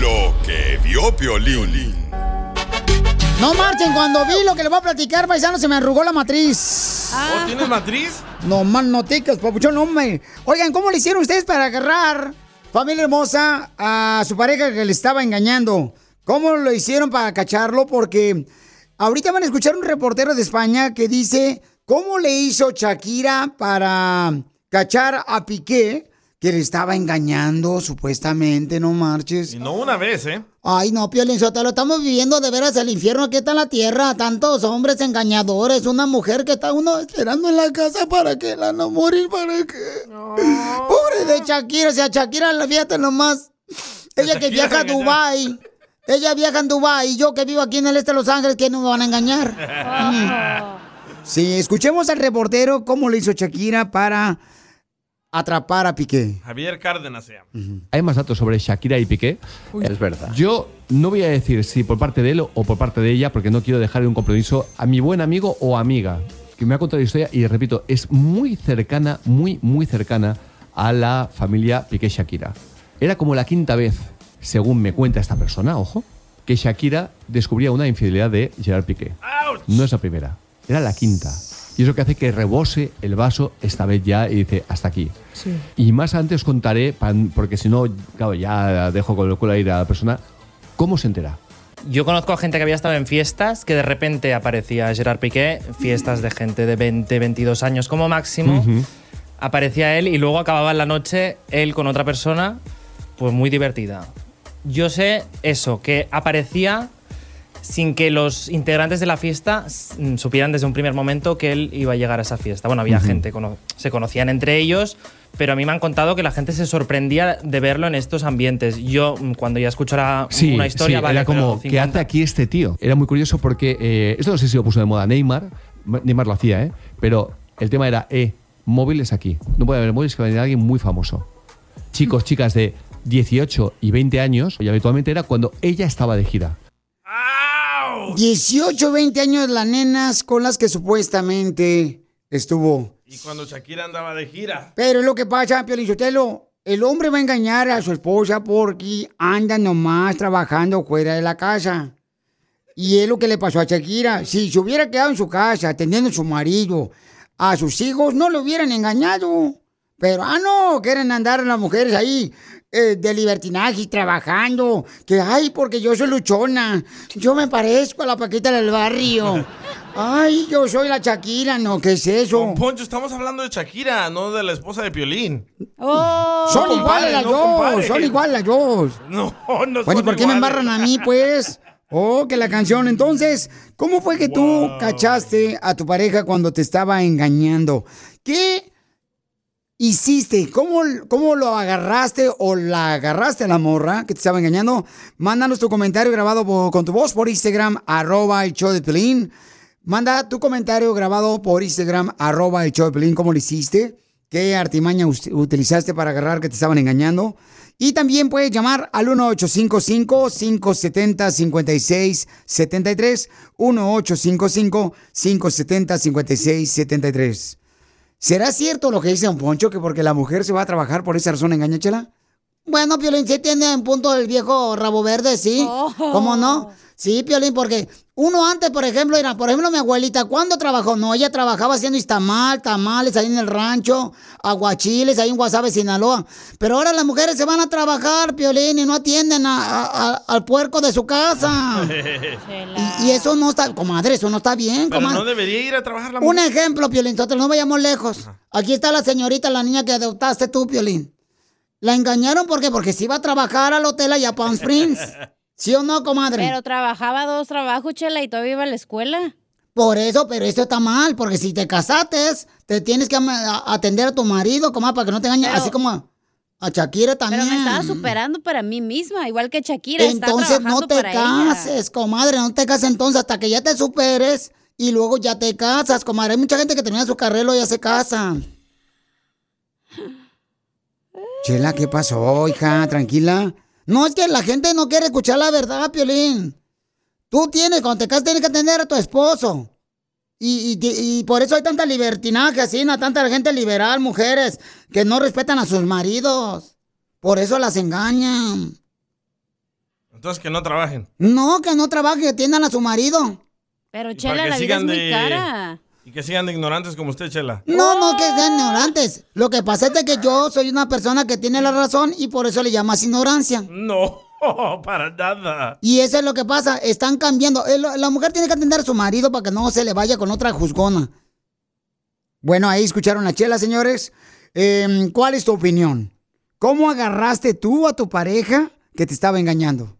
Lo que vio Piolín. No marchen, cuando vi lo que le voy a platicar, paisano, se me arrugó la matriz. ¿Oh, tienes matriz? No más noticas, papuchón, hombre. Oigan, ¿cómo le hicieron ustedes para agarrar, familia hermosa, a su pareja que le estaba engañando? ¿Cómo lo hicieron para cacharlo? Porque ahorita van a escuchar un reportero de España que dice cómo le hizo Shakira para cachar a Piqué, que le estaba engañando supuestamente, no marches. Y no una vez, ¿eh? Ay, no, Piolín Sotelo, estamos viviendo de veras el infierno aquí está en la tierra. Tantos hombres engañadores, una mujer que está uno esperando en la casa para que la no morir, para que... Pobre de Shakira, o sea, Shakira, la fíjate nomás. Ella que viaja a Dubái. Ella viaja en Dubái y yo que vivo aquí en el este de Los Ángeles, ¿quién no me van a engañar? Sí, escuchemos al reportero cómo le hizo Shakira para atrapar a Piqué. Javier Cárdenas se llama. Hay más datos sobre Shakira y Piqué. Es verdad. Yo no voy a decir si por parte de él o por parte de ella, porque no quiero dejar un compromiso a mi buen amigo o amiga, que me ha contado la historia y repito, es muy cercana, muy, muy cercana a la familia Piqué-Shakira. Era como la quinta vez, según me cuenta esta persona, ojo, que Shakira descubría una infidelidad de Gerard Piqué. No es la primera, era la quinta. Y eso que hace que rebose el vaso esta vez ya y dice, hasta aquí. Y más antes os contaré, porque si no, claro, ya dejo con el culo ir a la persona, cómo se entera. Yo conozco a gente que había estado en fiestas que de repente aparecía Gerard Piqué, fiestas de gente de 20, 22 años como máximo. Ujú. Aparecía él y luego acababa en la noche él con otra persona, pues muy divertida. Yo sé eso, que aparecía sin que los integrantes de la fiesta mm, supieran desde un primer momento que él iba a llegar a esa fiesta. Bueno, había gente, se conocían entre ellos, pero a mí me han contado que la gente se sorprendía de verlo en estos ambientes. Yo, mm, cuando ya escucho la- Sí, una historia, sí, vale, era como, ¿qué 50. hace aquí este tío? Era muy curioso porque, eh, esto no sé si lo puso de moda Neymar, Neymar lo hacía, ¿eh? Pero el tema era, eh, móviles aquí. No puede haber móviles que vayan a alguien muy famoso. Chicos, chicas de 18 y 20 años, y habitualmente era cuando ella estaba de gira. 18, 20 años las nenas con las que supuestamente estuvo. Y cuando Shakira andaba de gira. Pero es lo que pasa, Piolín Sotelo, el hombre va a engañar a su esposa porque anda nomás trabajando fuera de la casa. Y es lo que le pasó a Shakira. Si se hubiera quedado en su casa atendiendo a su marido, a sus hijos, no lo hubieran engañado. Pero, ah, no, quieren andar las mujeres ahí eh, de libertinaje y trabajando. Que, ay, porque yo soy luchona. Yo me parezco a la Paquita del barrio. Ay, yo soy la Shakira. No, ¿qué es eso? Don Poncho, estamos hablando de Shakira, no de la esposa de Piolín. Son No iguales las no dos, compare. son iguales las dos. No, no Bueno, ¿y son por qué me embarran a mí, pues? Oh, que la canción. Entonces, ¿cómo fue que tú cachaste a tu pareja cuando te estaba engañando? ¿Qué hiciste? ¿Cómo, cómo lo agarraste o la agarraste a la morra que te estaba engañando? Mándanos tu comentario grabado con tu voz por Instagram, arroba el show de Pelín. Manda tu comentario grabado por Instagram, arroba el show de Pelín. ¿Cómo lo hiciste? ¿Qué artimaña utilizaste para agarrar que te estaban engañando? Y también puedes llamar al 1855-570-5673. 1855-570-5673. ¿Será cierto lo que dice Don Poncho, que porque la mujer se va a trabajar por esa razón engaña, Chela? Bueno, Piolín sí tiene un punto del viejo rabo verde, sí. Oh. ¿Cómo no? Sí, Piolín, porque uno antes, por ejemplo, era, por ejemplo, mi abuelita, ¿cuándo trabajó? No, ella trabajaba haciendo istamal, tamales ahí en el rancho, aguachiles ahí en Guasave, Sinaloa. Pero ahora las mujeres se van a trabajar, Piolín, y no atienden a- a- a- al puerco de su casa. Y, y eso no está, comadre, eso no está bien, Pero comadre. no debería ir a trabajar la Un mujer. ejemplo, Piolín, nosotros no vayamos lejos. Aquí está la señorita, la niña que adoptaste tú, Piolín. La engañaron, ¿por qué? Porque se iba a trabajar al hotel allá a Palm Springs. ¿Sí o no, comadre? Pero trabajaba dos trabajos, Chela, y todavía iba a la escuela. Por eso, pero eso está mal, porque si te casaste, te tienes que atender a tu marido, comadre, para que no te engañe, Pero- así como a, Shakira también. Pero me estaba superando para mí misma, igual que Shakira. está Entonces no te para ella. cases, comadre, no te cases entonces hasta que ya te superes y luego ya te casas, comadre. Hay mucha gente que termina su carrera y ya se casa. Chela, ¿qué pasó, hija? Tranquila. No, es que la gente no quiere escuchar la verdad, Piolín. Tú tienes, cuando te casas, tienes que atender a tu esposo. Y, y- y por eso hay tanta libertinaje, así, ¿no? tanta gente liberal, mujeres, que no respetan a sus maridos. Por eso las engañan. Entonces que no trabajen. No, que no trabajen, que atiendan a su marido. Pero Chela, para que la vida es sigan muy de- cara. Y que sigan de ignorantes como usted, Chela. No, no, que sean ignorantes. Lo que pasa es que yo soy una persona que tiene la razón y por eso le llamas ignorancia. No, para nada. Y eso es lo que pasa, están cambiando. Eh, La mujer tiene que atender a su marido para que no se le vaya con otra juzgona. Bueno, ahí escucharon a Chela, señores. Eh, ¿Cuál es tu opinión? ¿Cómo agarraste tú a tu pareja que te estaba engañando?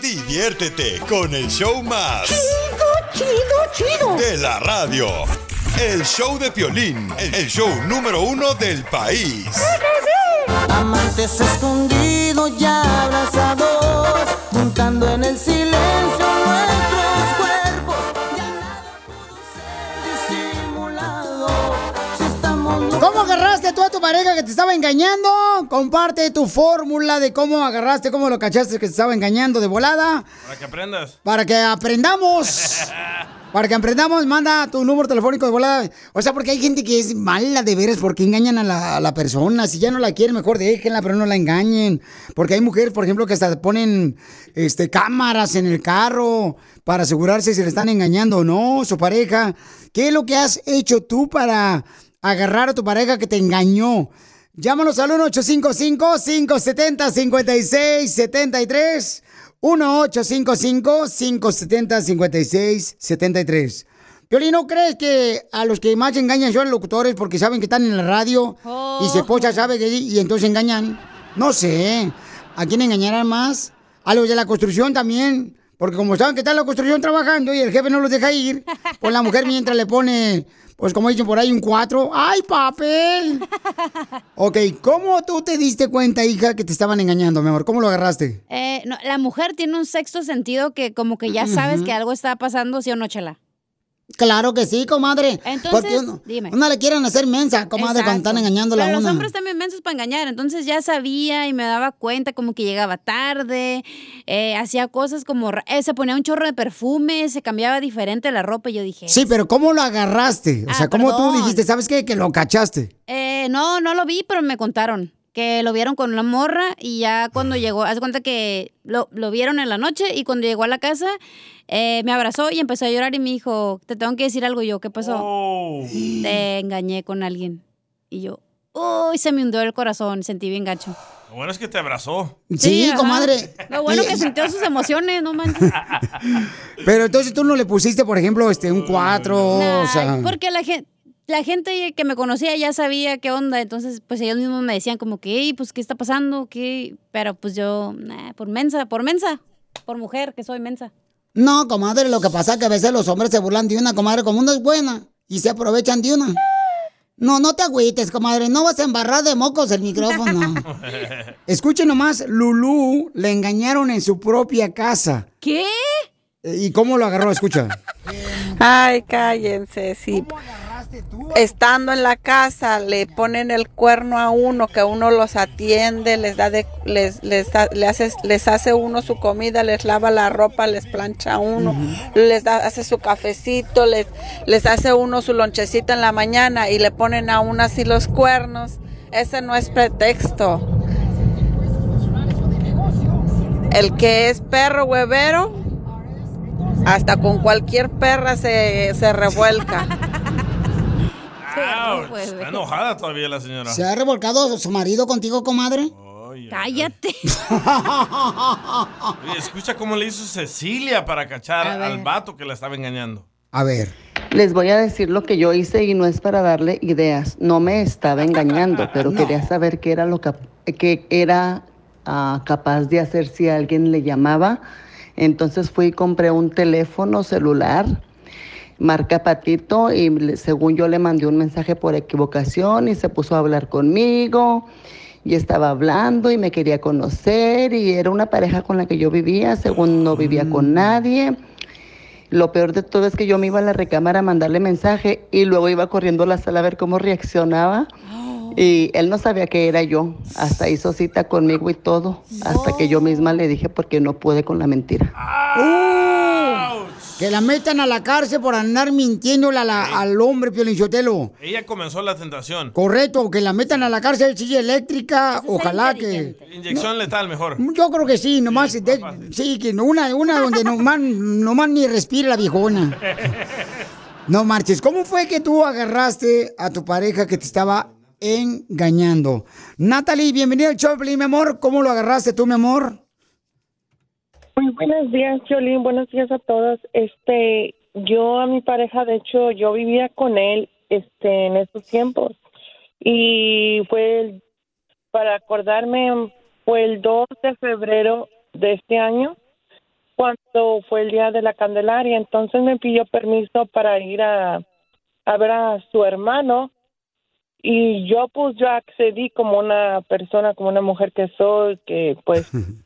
Diviértete con el show más. Chido, chido, De la radio. El show de Piolín, el show número uno del país. Amantes escondidos ya abrazados, juntando en el silencio ¿Cómo agarraste tú a tu pareja que te estaba engañando? Comparte tu fórmula de cómo agarraste, cómo lo cachaste que te estaba engañando de volada. Para que aprendas. Para que aprendamos. Para que aprendamos, manda tu número telefónico de volada. O sea, porque hay gente que es mala de veras porque engañan a la, a la persona. Si ya no la quieren, mejor déjenla, pero no la engañen. Porque hay mujeres, por ejemplo, que hasta ponen este, cámaras en el carro para asegurarse si le están engañando o no, su pareja. ¿Qué es lo que has hecho tú para agarrar a tu pareja que te engañó? Llámanos al 1-855-570-5673. 1-855-570-5673. Piolín, ¿no crees que a los que más engañan son los locutores porque saben que están en la radio y su esposa sabe que y entonces engañan? No sé. ¿A quién engañarán más? A los de la construcción también. Porque como saben que está en la construcción trabajando y el jefe no los deja ir, pues la mujer mientras le pone, pues como dicen por ahí, un cuatro. ¡Ay, papel! Ok, ¿cómo tú te diste cuenta, hija, que te estaban engañando, mi amor? ¿Cómo lo agarraste? Eh, no, la mujer tiene un sexto sentido que como que ya sabes que algo está pasando, ¿sí o no, Chela? Claro que sí, comadre. Entonces, Porque uno, dime. uno le quieren hacer mensa, comadre, cuando están engañando a Pero la los una. hombres también mensos para engañar, entonces ya sabía y me daba cuenta como que llegaba tarde, eh, hacía cosas como, eh, se ponía un chorro de perfume, se cambiaba diferente la ropa y yo dije, Sí, pero ¿cómo lo agarraste? O Ah, sea, ¿cómo tú perdón. dijiste, sabes qué? Que lo cachaste. Eh, no, no lo vi, pero me contaron que lo vieron con una morra y ya cuando llegó, haz de cuenta que lo, lo vieron en la noche y cuando llegó a la casa eh, me abrazó y empezó a llorar y me dijo, te tengo que decir algo yo, ¿qué pasó? Oh. Te engañé con alguien. Y yo, uy, se me hundió el corazón, sentí bien gacho. Lo bueno es que te abrazó. Sí, ajá. comadre. Lo bueno que sintió sus emociones, no manches. Pero entonces tú no le pusiste, por ejemplo, este, un cuatro, o sea... Porque la gente, la gente que me conocía ya sabía qué onda, entonces pues ellos mismos me decían como que, "Ey, pues qué está pasando, qué, pero pues yo, nah, por mensa, por mensa, por mujer que soy mensa. No, comadre, lo que pasa es que a veces los hombres se burlan de una, comadre, como una es buena, y se aprovechan de una. No, no te agüites, comadre, no vas a embarrar de mocos el micrófono. Escuchen nomás, Lulú le engañaron en su propia casa. ¿Qué? ¿Y cómo lo agarró? Escucha. Ay, cállense, sí. Estando en la casa le ponen el cuerno a uno, que uno los atiende, les da de, les, les, hace, les hace uno su comida, les lava la ropa, les plancha a uno, les da, hace su cafecito, les, les hace uno su lonchecito en la mañana y le ponen a uno así los cuernos. Ese no es pretexto. El que es perro huevero, hasta con cualquier perra se, se revuelca. Ouch, Está enojada todavía la señora. ¿Se ha revolcado su marido contigo, comadre? Cállate. Oye, escucha cómo le hizo Cecilia para cachar al vato que la estaba engañando. A ver. Les voy a decir lo que yo hice y no es para darle ideas. No me estaba engañando, pero quería saber qué era lo cap- que era ah, capaz de hacer si alguien le llamaba. Entonces fui y compré un teléfono celular, marca Patito, y según yo le mandé un mensaje por equivocación y se puso a hablar conmigo. Y estaba hablando y me quería conocer y era una pareja con la que yo vivía, según no vivía con nadie. Lo peor de todo es que yo me iba a la recámara a mandarle mensaje y luego iba corriendo a la sala a ver cómo reaccionaba. Y él no sabía que era yo. Hasta hizo cita conmigo y todo. Hasta que yo misma le dije porque no pude con la mentira. Que la metan a la cárcel por andar mintiéndole a la- al hombre, Piolinchotelo. Ella comenzó la tentación. Correcto, que la metan a la cárcel, silla eléctrica, ojalá que... Inyección letal mejor. Yo creo que sí, nomás, de- sí, que una, una donde nomás, nomás ni respire la viejona. No marches, ¿cómo fue que tú agarraste a tu pareja que te estaba engañando? Natalie, bienvenida al show, mi amor. ¿Cómo lo agarraste tú, mi amor? Muy buenos días, Jolín. Buenos días a todos. Este, yo a mi pareja, de hecho, yo vivía con él, este, en esos tiempos. Y fue, para acordarme, fue el 2 de febrero de este año, cuando fue el día de la Candelaria. Entonces me pidió permiso para ir a, a ver a su hermano. Y yo, pues, yo accedí como una persona, como una mujer que soy, que pues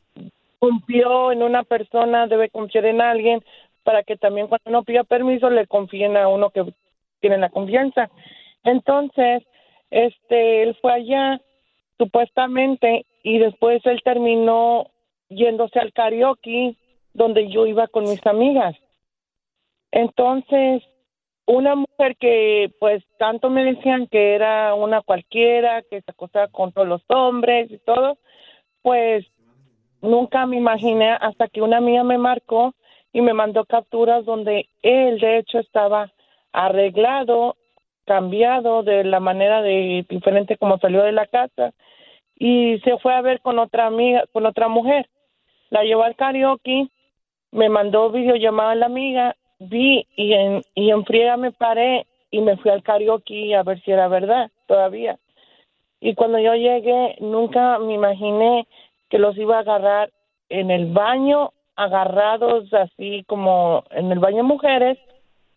confió en una persona, debe confiar en alguien para que también cuando uno pida permiso le confíen a uno que tiene la confianza. Entonces, este, él fue allá supuestamente y después él terminó yéndose al karaoke donde yo iba con mis amigas. Entonces, una mujer que pues tanto me decían que era una cualquiera, que se acostaba con todos los hombres y todo, pues nunca me imaginé hasta que una amiga me marcó y me mandó capturas donde él de hecho estaba arreglado, cambiado de la manera de diferente como salió de la casa y se fue a ver con otra amiga, con otra mujer. La llevó al karaoke, me mandó videollamada a la amiga, vi y en, y en friega me paré y me fui al karaoke a ver si era verdad todavía. Y cuando yo llegué, nunca me imaginé que los iba a agarrar en el baño, agarrados así como en el baño mujeres,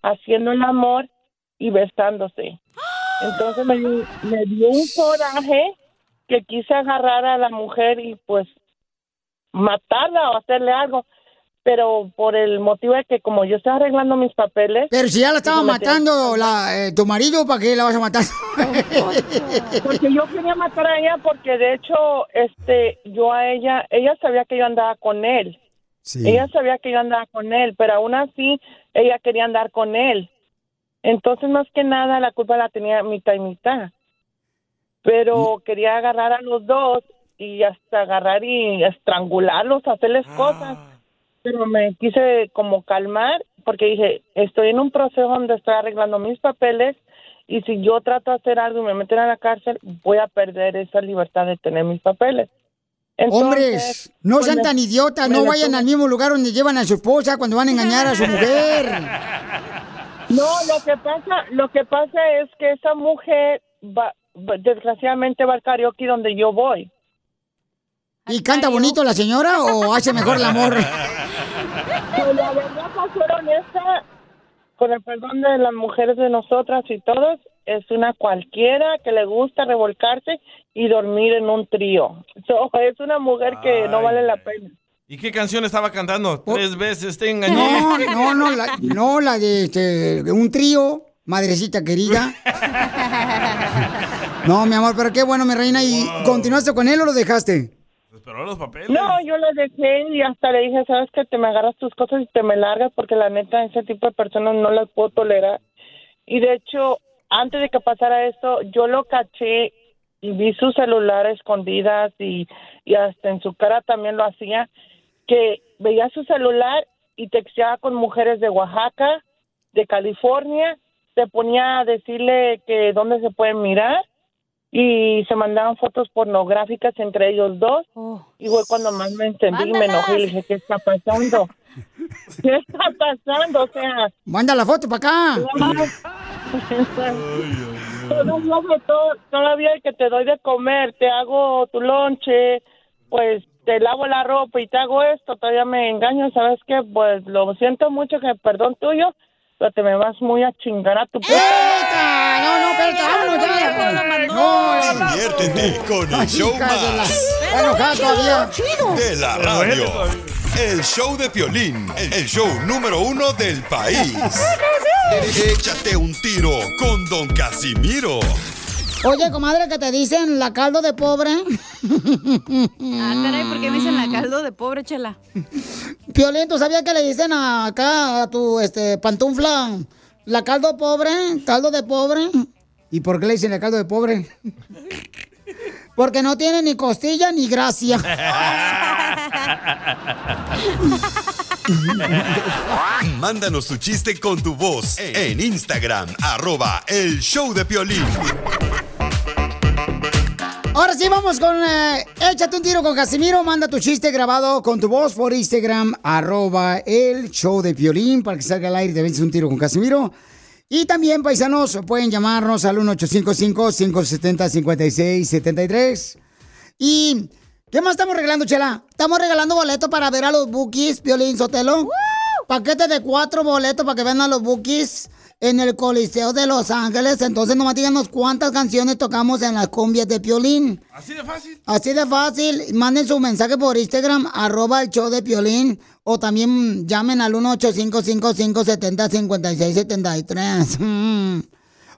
haciendo el amor y besándose. Entonces me, me dio un coraje que quise agarrar a la mujer y pues matarla o hacerle algo, pero por el motivo de que como yo estaba arreglando mis papeles... Pero si ya la estaba matando la, eh, tu marido, ¿para qué la vas a matar? porque yo quería matar a ella porque de hecho este yo a ella ella sabía que yo andaba con él. Ella sabía que yo andaba con él pero aún así ella quería andar con él. Entonces más que nada la culpa la tenía mitad y mitad. Pero quería agarrar a los dos y hasta agarrar y estrangularlos hacerles cosas pero me quise como calmar porque dije estoy en un proceso donde estoy arreglando mis papeles y si yo trato de hacer algo y me meten a la cárcel, voy a perder esa libertad de tener mis papeles. Entonces, Hombres, no pues, sean me- tan idiotas, no vayan al mismo lugar donde llevan a su esposa cuando van a engañar a su mujer. No, lo que pasa, lo que pasa es que esa mujer va, va- desgraciadamente va al karaoke donde yo voy. ¿Y canta bonito la señora o hace mejor el amor? Pues la verdad, para ser honesta, con el perdón de las mujeres de nosotras y todos, es una cualquiera que le gusta revolcarse y dormir en un trío. So, es una mujer que no vale la pena. ¿Y qué canción estaba cantando? Tres veces te engañé. No, no, no, la, no, la de este, un trío, madrecita querida. No, mi amor, pero qué bueno, mi reina. ¿Y continuaste con él o lo dejaste? Esperó los papeles. No, yo le dejé y hasta le dije, sabes que te me agarras tus cosas y te me largas porque la neta ese tipo de personas no las puedo tolerar. Y de hecho, antes de que pasara esto, yo lo caché y vi su celular escondidas y, y hasta en su cara también lo hacía, que veía su celular y texteaba con mujeres de Oaxaca, de California, se ponía a decirle que dónde se pueden mirar y se mandaban fotos pornográficas entre ellos dos. Y fue cuando más me encendí y me enojé y le dije, ¿qué está pasando? ¿Qué está pasando? O sea... Manda la foto para acá. Todo- todavía que te doy de comer, te hago tu lonche, pues te lavo la ropa y te hago esto, todavía me engaño, ¿sabes qué? Pues lo siento mucho, que perdón tuyo, pero te me vas muy a chingar a tu puta. No, no, espérate, vámonos ya. Diviértete con el show más todavía. de la radio. El show de Piolín, el show número uno del país. Échate un tiro con Don Casimiro. Oye, comadre, que te dicen la caldo de pobre. Ah, caray, ¿por qué me dicen la caldo de pobre, chela? Piolín, sabía que le dicen a- acá a tu este, pantufla la caldo pobre? ¿Caldo de pobre? ¿Y por qué le dicen la caldo de pobre? Porque no tiene ni costilla ni gracia. Mándanos tu chiste con tu voz en Instagram, arroba el show de Piolín. Ahora sí, vamos con eh, Échate un tiro con Casimiro. Manda tu chiste grabado con tu voz por Instagram, arroba el show de Piolín, para que salga al aire y te vences un tiro con Casimiro. Y también, paisanos, pueden llamarnos al 1855-570-5673. ¿Y qué más estamos regalando, Chela? Estamos regalando boletos para ver a los Bookies, Piolín Sotelo. Paquete de cuatro boletos para que vean a los Bookies en el Coliseo de Los Ángeles. Entonces, nomás díganos cuántas canciones tocamos en las cumbias de Piolín. Así de fácil. Así de fácil. Manden su mensaje por Instagram, arroba el show de Piolín. O también llamen al 1-855-570-5673. Mm.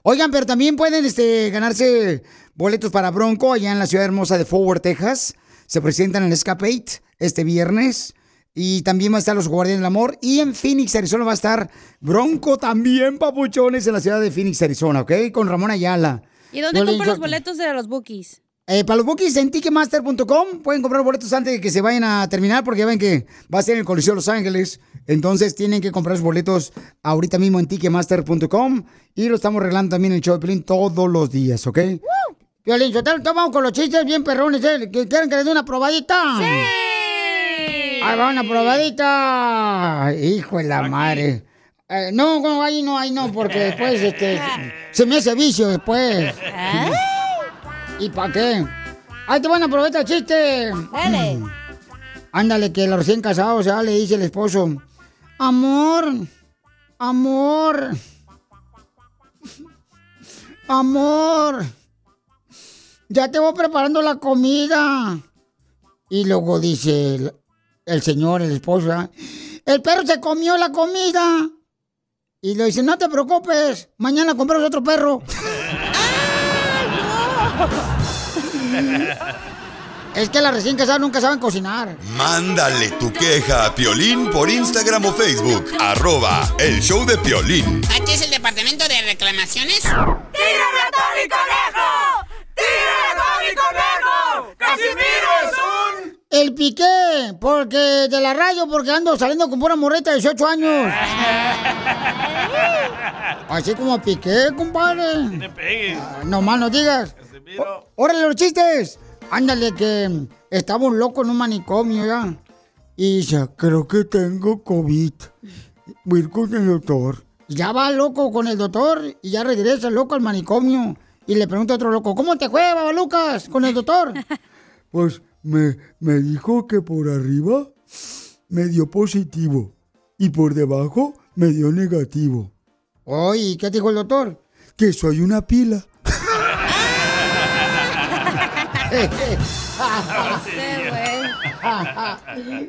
Oigan, pero también pueden este, ganarse boletos para Bronco allá en la ciudad hermosa de Fort Worth, Texas. Se presentan en el Escapade este viernes. Y también va a estar los Guardianes del Amor. Y en Phoenix, Arizona va a estar Bronco también, papuchones, en la ciudad de Phoenix, Arizona, ¿ok? Con Ramón Ayala. ¿Y dónde compro los boletos de los bookies? eh, para los bookies en Ticketmaster.com pueden comprar boletos antes de que se vayan a terminar porque ya ven que va a ser en el Coliseo de Los Ángeles. Entonces tienen que comprar sus boletos ahorita mismo en Ticketmaster.com y lo estamos regalando también en el show de Piolín todos los días, ¿ok? Piolín, yo te con los chistes bien perrones, ¿eh? ¿Que ¿Quieren que les dé una probadita? ¡Sí! Ahí va una probadita. Hijo de la madre. Eh, no, no, ahí no, ahí no, porque después este, se me hace vicio después. ¿Y para qué? Ahí te van a aprovechar el chiste. Dale. Ándale, que los recién casados, ya le dice el esposo. Amor, amor, amor. Ya te voy preparando la comida. Y luego dice el, señor, el esposo, ¿ah? el perro se comió la comida. Y le dice, no te preocupes, mañana compramos otro perro. Es que las recién casadas nunca saben cocinar. Mándale tu queja a Piolín por Instagram o Facebook, arroba el show de Piolín. ¿Aquí es el departamento de reclamaciones? ¡Tírame a Tony Conejo! ¡Tírame a Tony Conejo! ¡Casimiro es. El piqué, porque de la radio, porque ando saliendo con pura morrita de 18 años. Así como piqué, compadre. Te pegues. No más no digas. Órale los chistes. Ándale que estaba un loco en un manicomio ya. Y dice, creo que tengo COVID. Voy a ir con el doctor. Y Ya va loco con el doctor y ya regresa el loco al manicomio. Y le pregunta a otro loco, ¿cómo te fue, Lucas, con el doctor? Pues me, me dijo que por arriba me dio positivo y por debajo me dio negativo. Oye, ¿qué te dijo el doctor? Que soy una pila.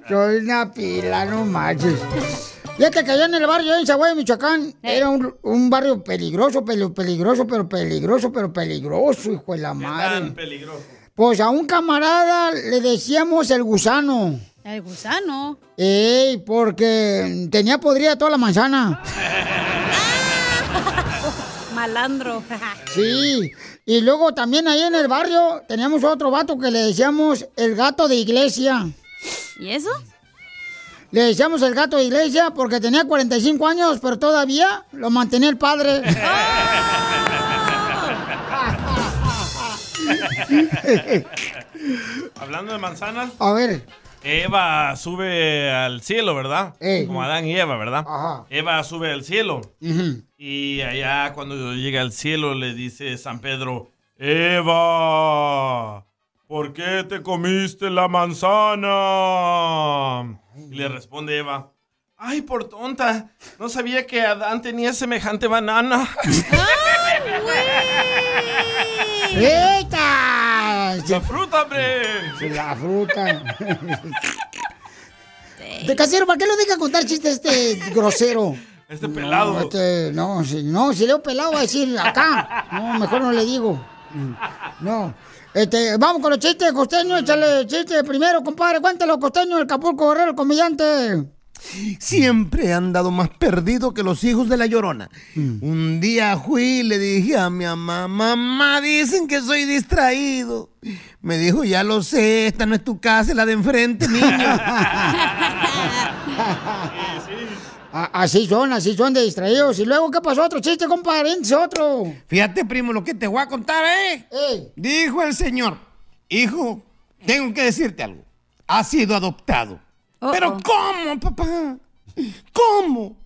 Soy una pila, no manches. Fíjate que allá en el barrio en Zaguay, Michoacán, era un, un barrio peligroso, pero peligroso, pero peligroso, pero peligroso, hijo de la madre. Tan peligroso. Pues a un camarada le decíamos el gusano. El gusano. Ey, porque tenía podrida toda la manzana. Malandro. Sí. Y luego también ahí en el barrio teníamos otro vato que le decíamos el gato de iglesia. ¿Y eso? Le decíamos el gato de iglesia porque tenía 45 años, pero todavía lo mantenía el padre. Hablando de manzanas. A ver. Eva sube al cielo, ¿verdad? Ey. Como Adán y Eva, ¿verdad? Ajá. Eva sube al cielo. Y allá cuando llega al cielo le dice San Pedro, Eva, ¿por qué te comiste la manzana? Y le responde Eva, ay, por tonta, no sabía que Adán tenía semejante banana. ¡Eita! La fruta, hombre. La fruta. De casero, ¿para qué lo deja contar chistes este grosero? Este pelado. No, este, no, si, no, si leo pelado va a decir acá. No, mejor no le digo. No. Este, vamos con los chistes, costeño, échale chiste primero, compadre. Cuéntalo, costeño, el Capulco Guerrero, el comediante. Siempre he andado más perdido que los hijos de la llorona. Un día fui y le dije a mi mamá, mamá, dicen que soy distraído. Me dijo, ya lo sé, esta no es tu casa, es la de enfrente, niño. Así son, así son de distraídos. Y luego, ¿qué pasó? Otro chiste, compadre, otro. Fíjate, primo, lo que te voy a contar, ¿eh? Dijo el señor, hijo, tengo que decirte algo. Has sido adoptado. Pero ¿cómo, papá? ¿Cómo?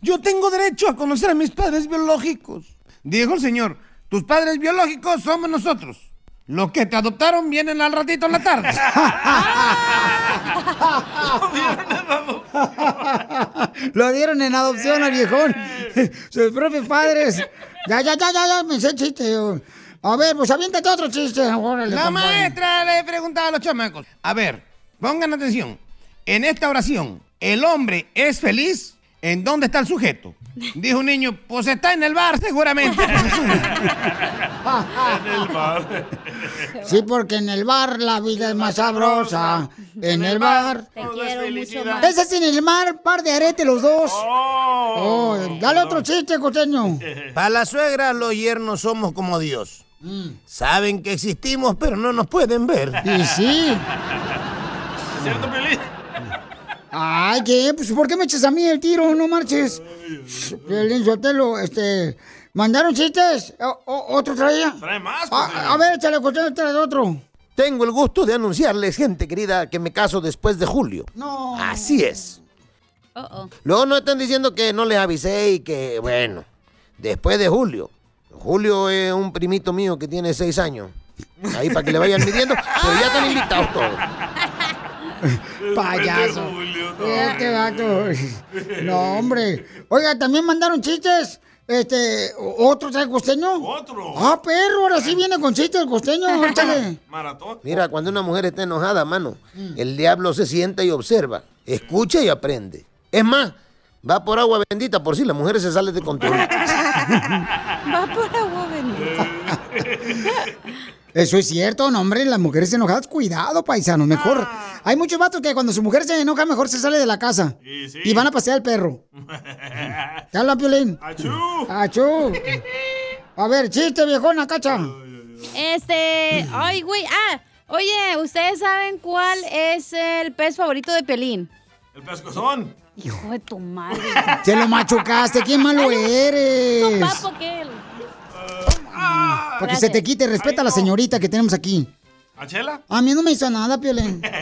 Yo tengo derecho a conocer a mis padres biológicos. Dijo el señor, tus padres biológicos somos nosotros. Los que te adoptaron vienen al ratito en la tarde. Lo dieron en adopción al viejón. Sus propios padres. Ya, ya, ya, ya, ya, me sé chiste. A ver, pues aviéntate otro chiste. Órale, La compadre. maestra le preguntaba a los chamacos. A ver, pongan atención. En esta oración, ¿el hombre es feliz? ¿En dónde está el sujeto? Dijo un niño, pues está en el bar seguramente. Sí, porque en el bar la vida es más sabrosa. En el bar. Te quiero mucho más. Ese es en el mar, par de arete los dos. Oh, dale otro chiste, costeño. Para la suegra, los yernos somos como Dios. Saben que existimos, pero no nos pueden ver. Y sí. ¿Cierto, Pelín? Ay, ¿qué? Pues ¿por qué me echas a mí el tiro? No marches. Piolín Sotelo, este... ¿Mandaron chistes? O- o- ¿Otro traía? Trae más, A, a ver, échale, trae otro. Tengo el gusto de anunciarles, gente querida, que me caso después de julio. No. Así es. Uh-oh. Luego no están diciendo que no les avisé y que, bueno, después de julio. Julio es un primito mío que tiene seis años. Ahí para que le vayan midiendo, pero ya están invitados todos. Payaso. Este vato. No, hombre. Oiga, también mandaron chistes. Este, ¿otro trae costeño? Otro. Ah, perro, ahora sí viene con chistes el costeño. Maratón. Mira, cuando una mujer está enojada, mano, el diablo se sienta y observa, escucha y aprende. Es más, va por agua bendita por si la mujer se sale de control. Va por. Eso es cierto, no, hombre, las mujeres enojadas, cuidado, paisanos, mejor. Hay muchos vatos que cuando su mujer se enoja, mejor se sale de la casa. Y van a pasear al perro. ¿Te habla, Piolín? ¡Achú! ¡Achú! A ver, chiste, viejona, cacha. Este, ay, güey, ah, oye, ¿ustedes saben cuál es el pez favorito de Pelín? El pescozón. Hijo de tu madre. Se lo machucaste, qué malo eres. Papo que él. Para que se te quite, respeta a la señorita que tenemos aquí. ¿A Chela? A mí no me hizo nada, Piolín.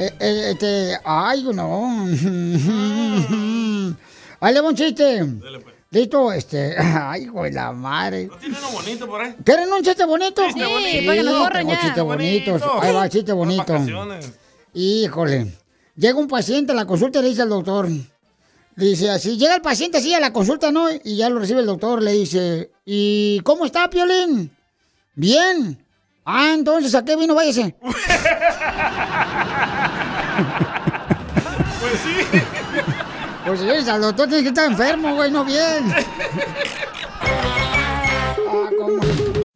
Eh, eh, este, ay, no. Ahí le va un chiste. Listo, este, ay, de la madre. ¿Tiene uno bonito por ahí? ¿Quieren un chiste bonito? Chiste Sí, bonito. para que nos borren tengo ya. chistes bonitos. Ahí va, chiste bonito. Híjole. Llega un paciente a la consulta y le dice al doctor. Dice así, llega el paciente así a la consulta, ¿no? Y ya lo recibe el doctor, le dice, ¿y cómo está, Piolín? Bien. Ah, entonces, ¿a qué vino? Váyase. Pues sí. Pues eres al doctor, tienes que estar enfermo, güey, no bien.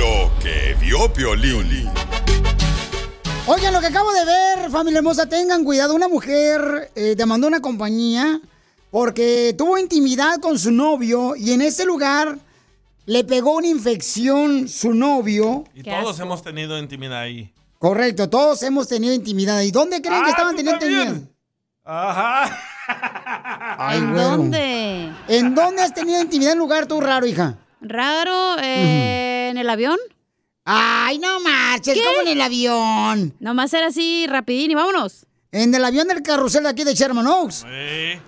Lo que vio Piolín. Oigan, lo que acabo de ver, familia hermosa, tengan cuidado. Una mujer eh, demandó una compañía porque tuvo intimidad con su novio y en ese lugar le pegó una infección su novio. Y todos hemos tenido intimidad ahí. Correcto, todos hemos tenido intimidad. ¿Y dónde creen que Ah, estaban ¿tú teniendo intimidad? Ajá. Ay, ¿En dónde? ¿En dónde has tenido intimidad en lugar tú raro, hija? Raro, eh, ¿en el avión? Ay, no marches, ¿cómo en el avión? Nomás era así rapidín y vámonos. En el avión del carrusel de aquí de Sherman Oaks. Eh,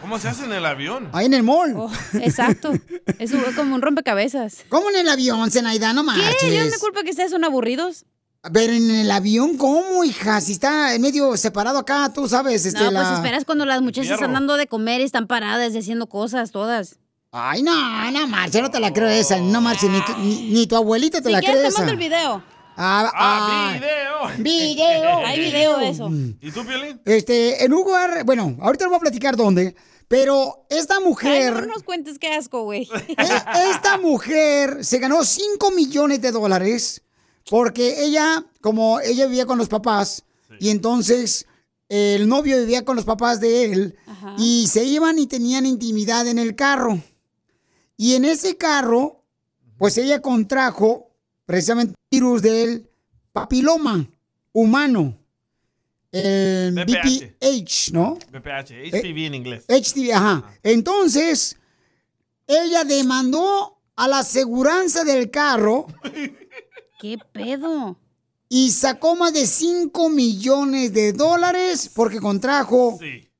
¿Cómo se hace en el avión? Ahí en el mall. Oh, exacto. Eso fue como un rompecabezas. ¿Cómo en el avión, Zenaida? No marches. ¿Qué? Yo me culpa que ustedes son aburridos. Pero en el avión, ¿cómo, hija? Si está en medio separado acá, tú sabes, este, no, la... pues esperas cuando las muchachas están dando de comer y están paradas y haciendo cosas todas. Ay, no, no marches, no te la creo esa. No marches, ni tu, ni, ni tu abuelita te Si la quieres cree te mando esa. el video. Ah, ah, video. Video. Hay video de eso. ¿Y tú, Piolín? Este, en un lugar, bueno, ahorita les voy a platicar dónde, pero esta Ay, mujer, no nos cuentes qué asco, güey. e- esta mujer se ganó 5 millones de dólares porque ella, como ella vivía con los papás, y entonces el novio vivía con los papás de él, y se iban y tenían intimidad en el carro. Y en ese carro, pues ella contrajo precisamente el virus del papiloma humano. El VPH. BPH, ¿no? BPH, HPV en inglés. HTV, ajá. Entonces, ella demandó a la aseguranza del carro. ¿Qué pedo? Y sacó más de 5 millones de dólares porque contrajo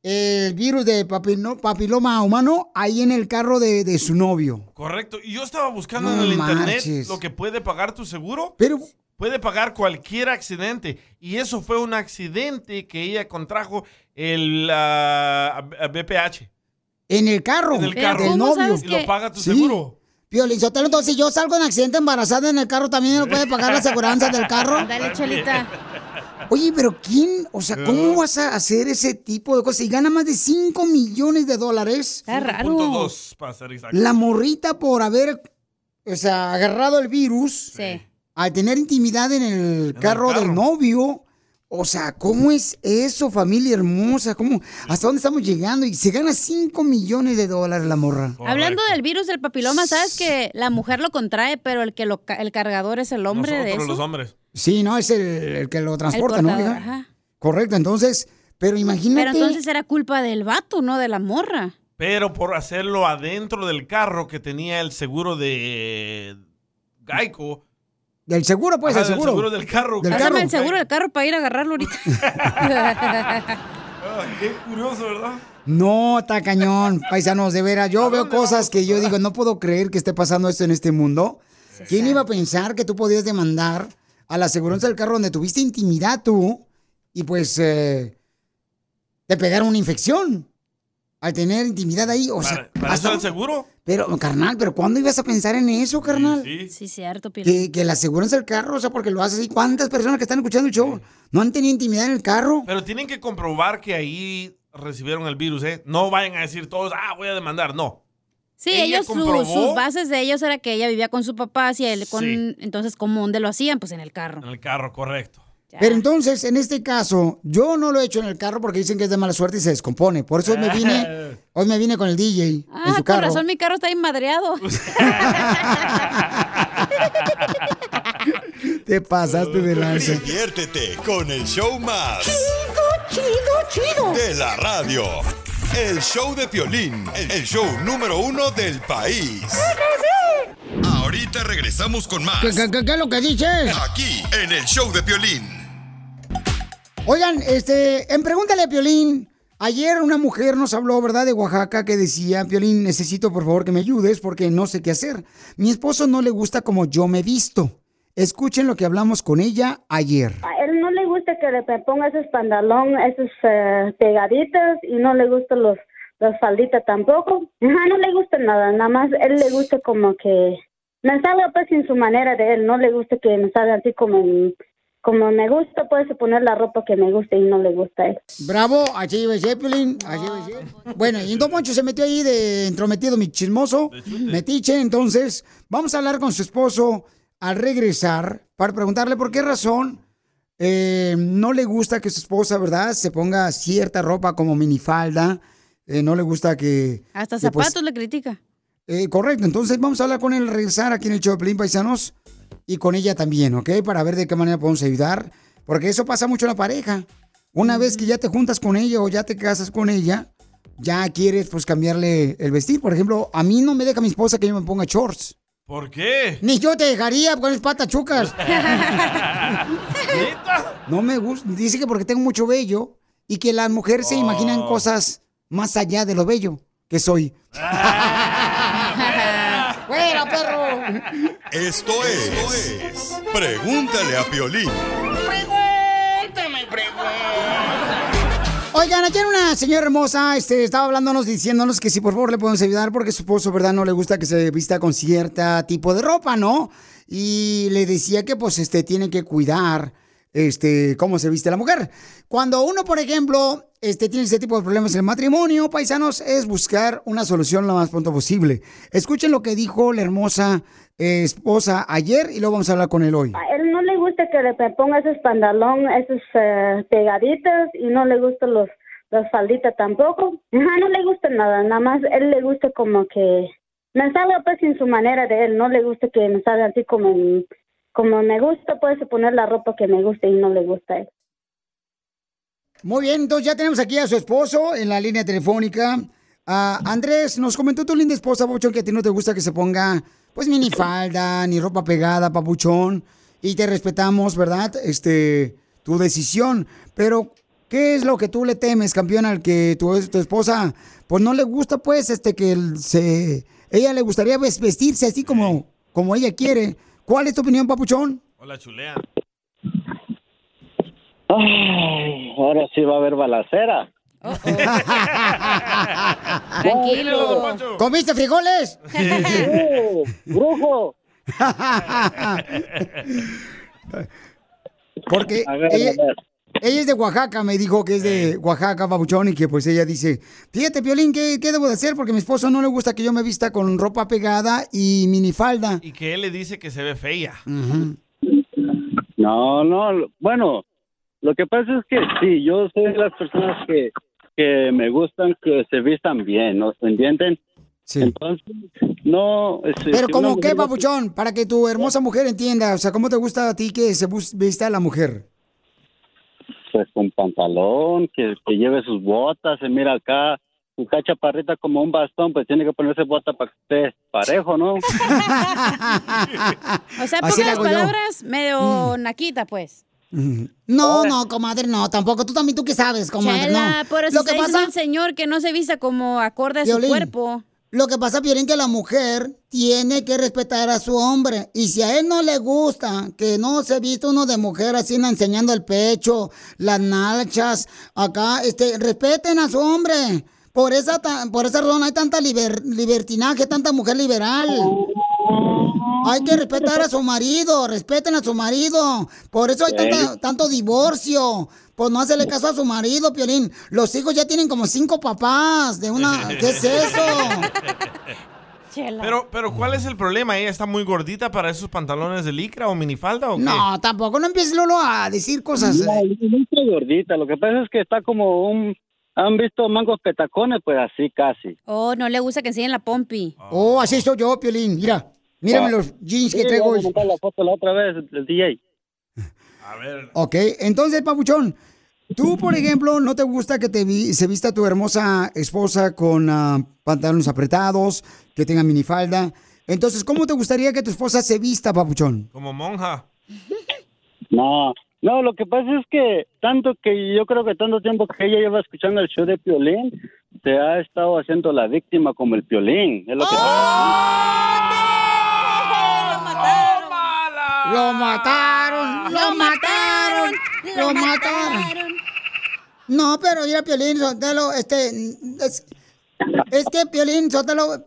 el virus de papiloma humano ahí en el carro de, de su novio. Correcto. Y yo estaba buscando No en el internet lo que puede pagar tu seguro. Pero. Puede pagar cualquier accidente. Y eso fue un accidente que ella contrajo el BPH. En el carro. En el carro. del ¿Cómo novio. Y lo paga tu Sí. seguro. Piolín Sotelo, entonces si yo salgo en accidente embarazada en el carro, ¿también lo puede pagar la aseguranza del carro? Dale, chelita. Oye, pero ¿quién? O sea, ¿cómo vas a hacer ese tipo de cosas? Y gana más de 5 millones de dólares. Está dos, para ser exacto. La morrita por haber, o sea, agarrado el virus. Al tener intimidad en el, carro, del novio. O sea, ¿cómo es eso, familia hermosa? ¿Cómo? ¿Hasta dónde estamos llegando? Y se gana 5 millones de dólares la morra. Hablando del virus del papiloma, ¿sabes que la mujer lo contrae, pero el que lo el cargador es el hombre de eso? los hombres. Sí, no, es el, el que lo transporta, ¿no? ajá. Correcto, entonces, pero imagínate. Pero entonces era culpa del vato, no de la morra. Pero por hacerlo adentro del carro que tenía el seguro de Geico. Del seguro, pues, Ajá, el del seguro. seguro del carro. Del Pásame carro. el seguro del carro para ir a agarrarlo ahorita. Ah, qué curioso, ¿verdad? No, está cañón, paisanos, de veras. Yo veo cosas que yo digo, no puedo creer que esté pasando esto en este mundo. ¿Quién iba a pensar que tú podías demandar a la aseguranza del carro donde tuviste intimidad tú y pues eh, te pegaron una infección al tener intimidad ahí? O sea, ¿Para eso hasta- el seguro? pero, carnal, ¿pero cuándo ibas a pensar en eso, carnal? Sí, cierto, Piolín. Que, que la aseguranza del carro, o sea, porque lo haces así. ¿Cuántas personas que están escuchando el show no han tenido intimidad en el carro? Pero tienen que comprobar que ahí recibieron el virus, ¿eh? No vayan a decir todos, ah, voy a demandar. No. Sí, Ella ellos, su- sus bases de ellos era que ella vivía con su papá, y él con, Sí. entonces, ¿cómo dónde lo hacían? Pues en el carro. En el carro, correcto. Pero entonces, en este caso, yo no lo he hecho en el carro porque dicen que es de mala suerte y se descompone. Por eso hoy me vine, hoy me vine con el DJ en Ah, su con carro. razón mi carro está ahí madreado. Te pasaste de lanza. Diviértete con el show más. Chido, chido, chido. De la radio. El show de Piolín, el show número uno del país. Ahorita regresamos con más. ¿Qué, qué- qué- qué es lo que dices? Aquí, en el show de Piolín. Oigan, este, en Pregúntale a Piolín, ayer una mujer nos habló, ¿verdad?, de Oaxaca que decía, Piolín, necesito por favor que me ayudes porque no sé qué hacer. Mi esposo no le gusta como yo me visto. Escuchen lo que hablamos con ella ayer. Él no le gusta que le ponga esos pantalón, esos eh, pegaditos y no le gustan los las falditas tampoco. Ajá, no le gusta nada, nada más él le gusta como que me salga pues en su manera de él, no le gusta que me salga así como como me gusta, puede poner la ropa que me gusta y no le gusta a él. Bravo, ser, Piolín, así debe ser. Bueno, y Don Poncho se metió ahí de entrometido, mi chismoso, metiche, entonces vamos a hablar con su esposo al regresar para preguntarle por qué razón eh, no le gusta que su esposa, ¿verdad?, se ponga cierta ropa como minifalda, eh, no le gusta que... Hasta que, pues, zapatos le critica. eh, correcto, entonces vamos a hablar con él regresar aquí en el show de Pelín Paisanos y con ella también, ¿ok? Para ver de qué manera podemos ayudar, porque eso pasa mucho en la pareja. Una vez que ya te juntas con ella o ya te casas con ella, ya quieres pues cambiarle el vestir. Por ejemplo, a mí no me deja mi esposa que yo me ponga shorts. ¿Por qué? Ni yo te dejaría con esas patas chucas. No me gusta. Dice que porque tengo mucho vello y que las mujeres se imaginan cosas más allá de lo bello que soy. ¡Fuera, perro! Esto es, esto es Pregúntale a Piolín. Oigan, ayer una señora hermosa este, estaba hablándonos, diciéndonos que si por favor le podemos ayudar porque su esposo, ¿verdad? No le gusta que se vista con cierta tipo de ropa, ¿no? Y le decía que pues este tiene que cuidar este cómo se viste la mujer. Cuando uno, por ejemplo, este tiene ese tipo de problemas en el matrimonio, paisanos, es buscar una solución lo más pronto posible. Escuchen lo que dijo la hermosa eh, esposa ayer y luego vamos a hablar con él hoy. A él no le gusta que le ponga esos pantalón, esos eh, pegaditos y no le gustan los las falditas tampoco. Ajá, no le gusta nada, nada más él le gusta como que me salga pues en su manera de él, no le gusta que me salga así como como me gusta, puede poner la ropa que me gusta y no le gusta a él. Muy bien, entonces ya tenemos aquí a su esposo en la línea telefónica. Andrés, nos comentó tu linda esposa, Papuchón, que a ti no te gusta que se ponga, pues, minifalda, ni ropa pegada, Papuchón. Y te respetamos, ¿verdad? Este, tu decisión. Pero, ¿qué es lo que tú le temes, campeón, al que tu, tu esposa, pues, no le gusta, pues, este, que se... Ella le gustaría ves- vestirse así como, como ella quiere. ¿Cuál es tu opinión, Papuchón? Hola, chulea. Ay, ahora sí va a haber balacera. Tranquilo. ¿Comiste frijoles? ¡Brujo! Porque A ver, ella, a ver. Ella es de Oaxaca, me dijo que es de Oaxaca, babuchón, y que pues ella dice, fíjate, Piolín, ¿qué, ¿qué debo de hacer? Porque a mi esposo no le gusta que yo me vista con ropa pegada y minifalda. Y que él le dice que se ve fea. No, no, bueno, lo que pasa es que sí, yo soy de las personas que, que me gustan que se vistan bien, ¿no? ¿Se entienden? Sí. Entonces, no... este, Pero si como una qué, babuchón, para que tu hermosa mujer entienda, o sea, ¿cómo te gusta a ti que se bus- vista la mujer? Pues con pantalón, que, que lleve sus botas, se mira acá, su chaparrita como un bastón, pues tiene que ponerse bota para que esté parejo, ¿no? O sea, Así pocas yo. palabras, medio naquita, pues. No, no, comadre, no, tampoco. Tú también, ¿tú qué sabes, comadre? Chela, no. por eso Lo está que pasa, el señor que no se vista como acorde a su cuerpo. Lo que pasa, Piolín, que la mujer tiene que respetar a su hombre. Y si a él no le gusta que no se vista uno de mujer así enseñando el pecho, las nalchas, acá, este, respeten a su hombre. Por esa, por esa razón hay tanta liber- libertinaje, tanta mujer liberal. Hay que respetar a su marido, respeten a su marido. Por eso hay tanta- tanto divorcio. Pues no hacerle caso a su marido, Piolín. Los hijos ya tienen como cinco papás de una... ¿Qué es eso? Pero, pero ¿cuál es el problema? ¿Ella está muy gordita para esos pantalones de licra o minifalda o qué? No, tampoco no empieces, Lolo, a decir cosas. No, no está gordita, lo que pasa es que está como un... ¿Han visto mangos petacones? Pues así casi. Oh, no le gusta que enseñen la pompi. Oh, así soy yo, Piolín. Mira, mírame Ah. los jeans que Sí, traigo voy a la foto la otra vez, el DJ. A ver. Ok, entonces, Papuchón, tú, por ejemplo, ¿no te gusta que te vi- se vista tu hermosa esposa con ah, pantalones apretados, que tenga minifalda? Entonces, ¿cómo te gustaría que tu esposa se vista, Papuchón? Como monja. No, no, lo que pasa es que tanto que yo creo que tanto tiempo que ella lleva escuchando el show de Piolín, se ha estado haciendo la víctima como el Piolín. Es lo que Lo mataron, lo mataron, lo mataron. No, pero mira, Piolín, Sotelo, este, es, es que Piolín, Sotelo,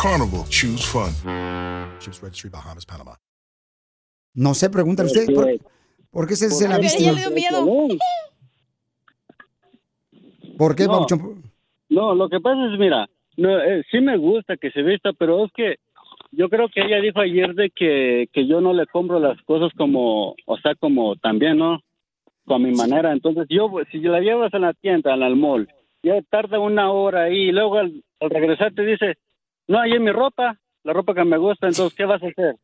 Carnival, choose fun. Ships Registry, Bahamas, Panama. No sé, pregúntale usted, ¿por, por qué se hace la víctima? ¿Por qué, No. No, lo que pasa es, mira, no, eh, sí me gusta que se vista, pero es que yo creo que ella dijo ayer de que, que yo no le compro las cosas como, o sea, como también, ¿no? Con mi manera. Entonces, yo, pues, si la llevas a la tienda, al mall, ya tarda una hora ahí, y luego al, al regresar te dice, no, ahí es mi ropa, la ropa que me gusta, entonces, ¿qué vas a hacer?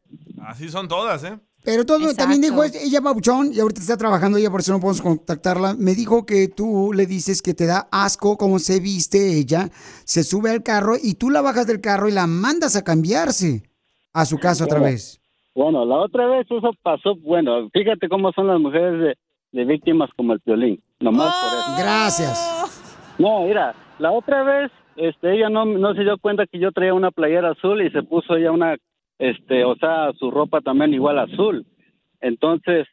Así son todas, ¿eh? Pero todo, también dijo es- ella, Papuchón, y ahorita está trabajando ella, por eso no podemos contactarla. Me dijo que tú le dices que te da asco cómo se viste ella, se sube al carro y tú la bajas del carro y la mandas a cambiarse a su casa otra vez. Bueno, la otra vez eso pasó, bueno, fíjate cómo son las mujeres de, de víctimas como el violín, nomás por eso. Gracias. No, mira, la otra vez, este, ella no, no se dio cuenta que yo traía una playera azul y se puso ella una, este, o sea, su ropa también igual azul. Entonces,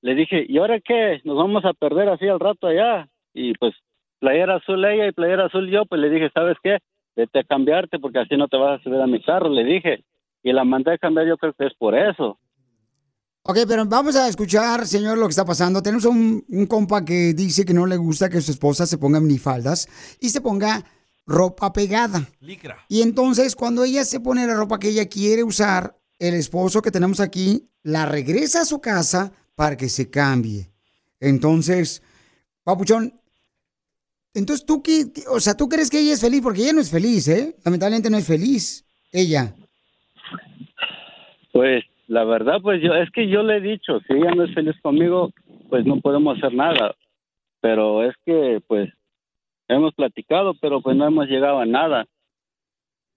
le dije, ¿y ahora qué? Nos vamos a perder así al rato allá. Y pues, playera azul ella y playera azul yo, pues le dije, ¿sabes qué? Vete a cambiarte porque así no te vas a subir a mi carro, le dije. Y la mandé a cambiar, yo creo que es por eso. Ok, pero vamos a escuchar, señor, lo que está pasando. Tenemos un, un compa que dice que no le gusta que su esposa se ponga minifaldas y se ponga ropa pegada. Licra. Y entonces, cuando ella se pone la ropa que ella quiere usar, el esposo que tenemos aquí la regresa a su casa para que se cambie. Entonces, Papuchón, entonces tú, qué, qué- o sea, tú crees que ella es feliz porque ella no es feliz, ¿eh? Lamentablemente no es feliz, ella. Pues la verdad, pues yo, es que yo le he dicho, si ella no es feliz conmigo, pues no podemos hacer nada. Pero es que, pues, hemos platicado, pero pues no hemos llegado a nada.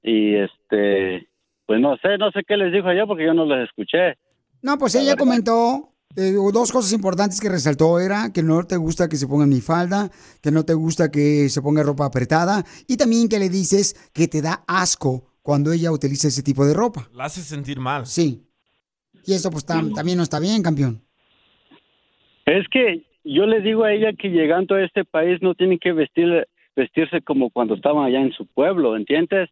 Y este, pues no sé, no sé qué les dijo allá porque yo no les escuché. No, pues ella comentó eh, dos cosas importantes que resaltó era que no te gusta que se ponga mi falda, que no te gusta que se ponga ropa apretada y también que le dices que te da asco cuando ella utiliza ese tipo de ropa. La hace sentir mal. Sí. Y eso pues tam- también no está bien, campeón. Es que yo le digo a ella que llegando a este país no tienen que vestir, vestirse como cuando estaban allá en su pueblo, ¿entiendes?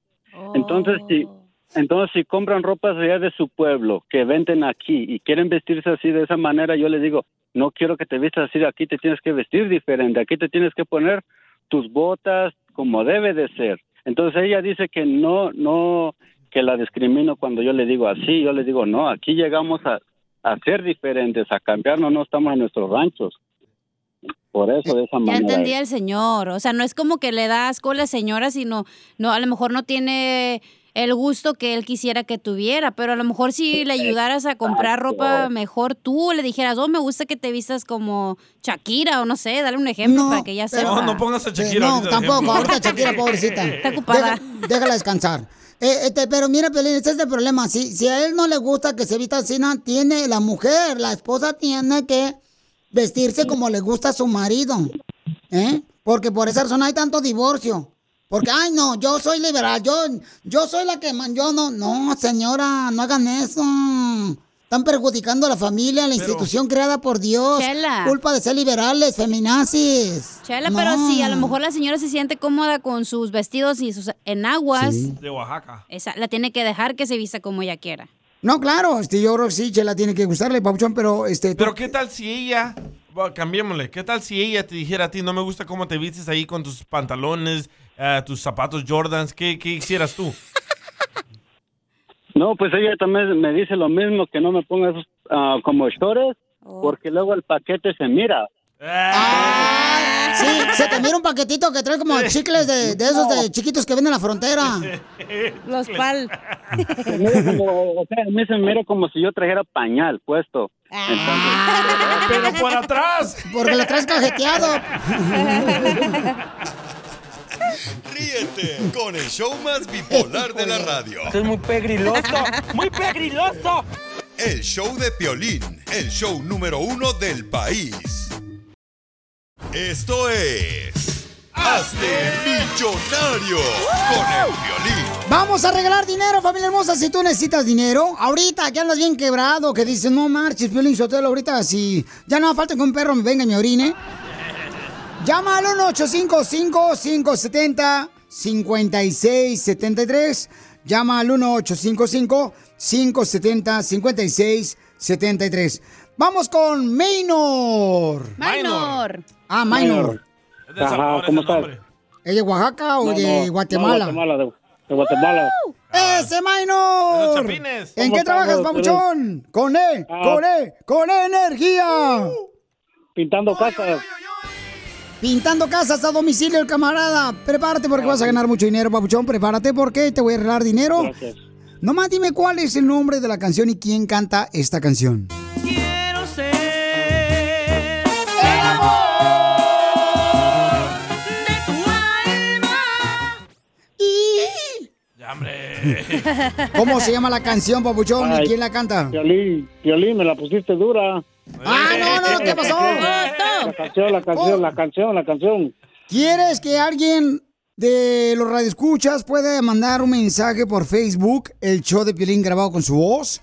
Entonces, si, entonces, si compran ropas allá de su pueblo, que venden aquí y quieren vestirse así de esa manera, yo les digo, no quiero que te vistas así, aquí te tienes que vestir diferente, aquí te tienes que poner tus botas como debe de ser. Entonces ella dice que no, no, que la discrimino cuando yo le digo así, yo le digo, no, aquí llegamos a, a ser diferentes, a cambiarnos, no estamos en nuestros ranchos. Por eso, de esa Ya manera. entendía el señor. O sea, no es como que le da asco a la señora, sino, no, a lo mejor no tiene el gusto que él quisiera que tuviera, pero a lo mejor si le ayudaras a comprar ropa mejor tú, le dijeras, oh, me gusta que te vistas como Shakira o no sé, dale un ejemplo para que ella sepa. No, no pongas a Shakira. Eh, no, ahorita de tampoco, ejemplo. ahorita Shakira, pobrecita. Está ocupada. Deja- déjala descansar. Eh, este, pero mira, Pelín, este es el problema. Si, si a él no le gusta que se vista así, no, tiene la mujer, la esposa tiene que vestirse como le gusta a su marido. ¿Eh? Porque por esa razón hay tanto divorcio. Porque, ay, no, yo soy liberal, yo, yo soy la que man, yo no, no, señora, no hagan eso. Están perjudicando a la familia, a la institución creada por Dios. Chela. Culpa de ser liberales, feminazis. Chela, No. pero si a lo mejor la señora se siente cómoda con sus vestidos y sus enaguas, Sí. De Oaxaca. esa, la tiene que dejar que se vista como ella quiera. No, claro, este, yo creo que sí, Chela tiene que gustarle, Papuchón, pero este. tú- Pero ¿qué tal si ella, bueno, cambiémosle, qué tal si ella te dijera a ti, no me gusta cómo te vistes ahí con tus pantalones, eh, tus zapatos Jordans, ¿qué, qué hicieras tú? No, pues ella también me dice lo mismo, que no me ponga esos ah, como shorts, porque luego el paquete se mira. Sí, se te mira un paquetito que trae como chicles de, de esos de chiquitos que venden en la frontera. Los pal. Se mira como- o sea, a mí se me mira como si yo trajera pañal puesto. Pero por atrás. Porque lo traes cajeteado. Ríete con el show más bipolar de la radio. Esto es muy pegriloso, muy pegriloso. El show de Piolín, el show número uno del país. Esto es... Hazte millonario con el Piolín. Vamos a regalar dinero, familia hermosa. Si tú necesitas dinero, ahorita que andas bien quebrado, que dices, no marches, Piolín Sotelo, ahorita si ya no falta que un perro me venga y me orine. Llama al 1-855-570-5673. Llama al 1-855-570-5673. Vamos con Maynor. Maynor. Ah, Maynor. ¿cómo estás? ¿Es de Oaxaca o No, de no, Guatemala? no, Guatemala, de, de Guatemala. ¡Ese Maynor! Chapines. ¿En ¿Cómo qué trabajas, papuchón? Con E, Ah. con E, con energía. Pintando casas. Pintando casas a domicilio el camarada. Prepárate porque vas a ganar mucho dinero, papuchón. Prepárate porque te voy a regalar dinero. Gracias. Nomás dime cuál es el nombre de la canción y quién canta esta canción. Quiero ser ¡El amor! de tu alma. Y... Ya, hombre. ¿Cómo se llama la canción, papuchón? ¿Y quién la canta? Piolín, Piolín, me la pusiste dura. Ah, no, no, ¿qué pasó? La canción, la canción, la canción, la canción. ¿Quieres que alguien de los radioescuchas pueda mandar un mensaje por Facebook, el show de Piolín grabado con su voz?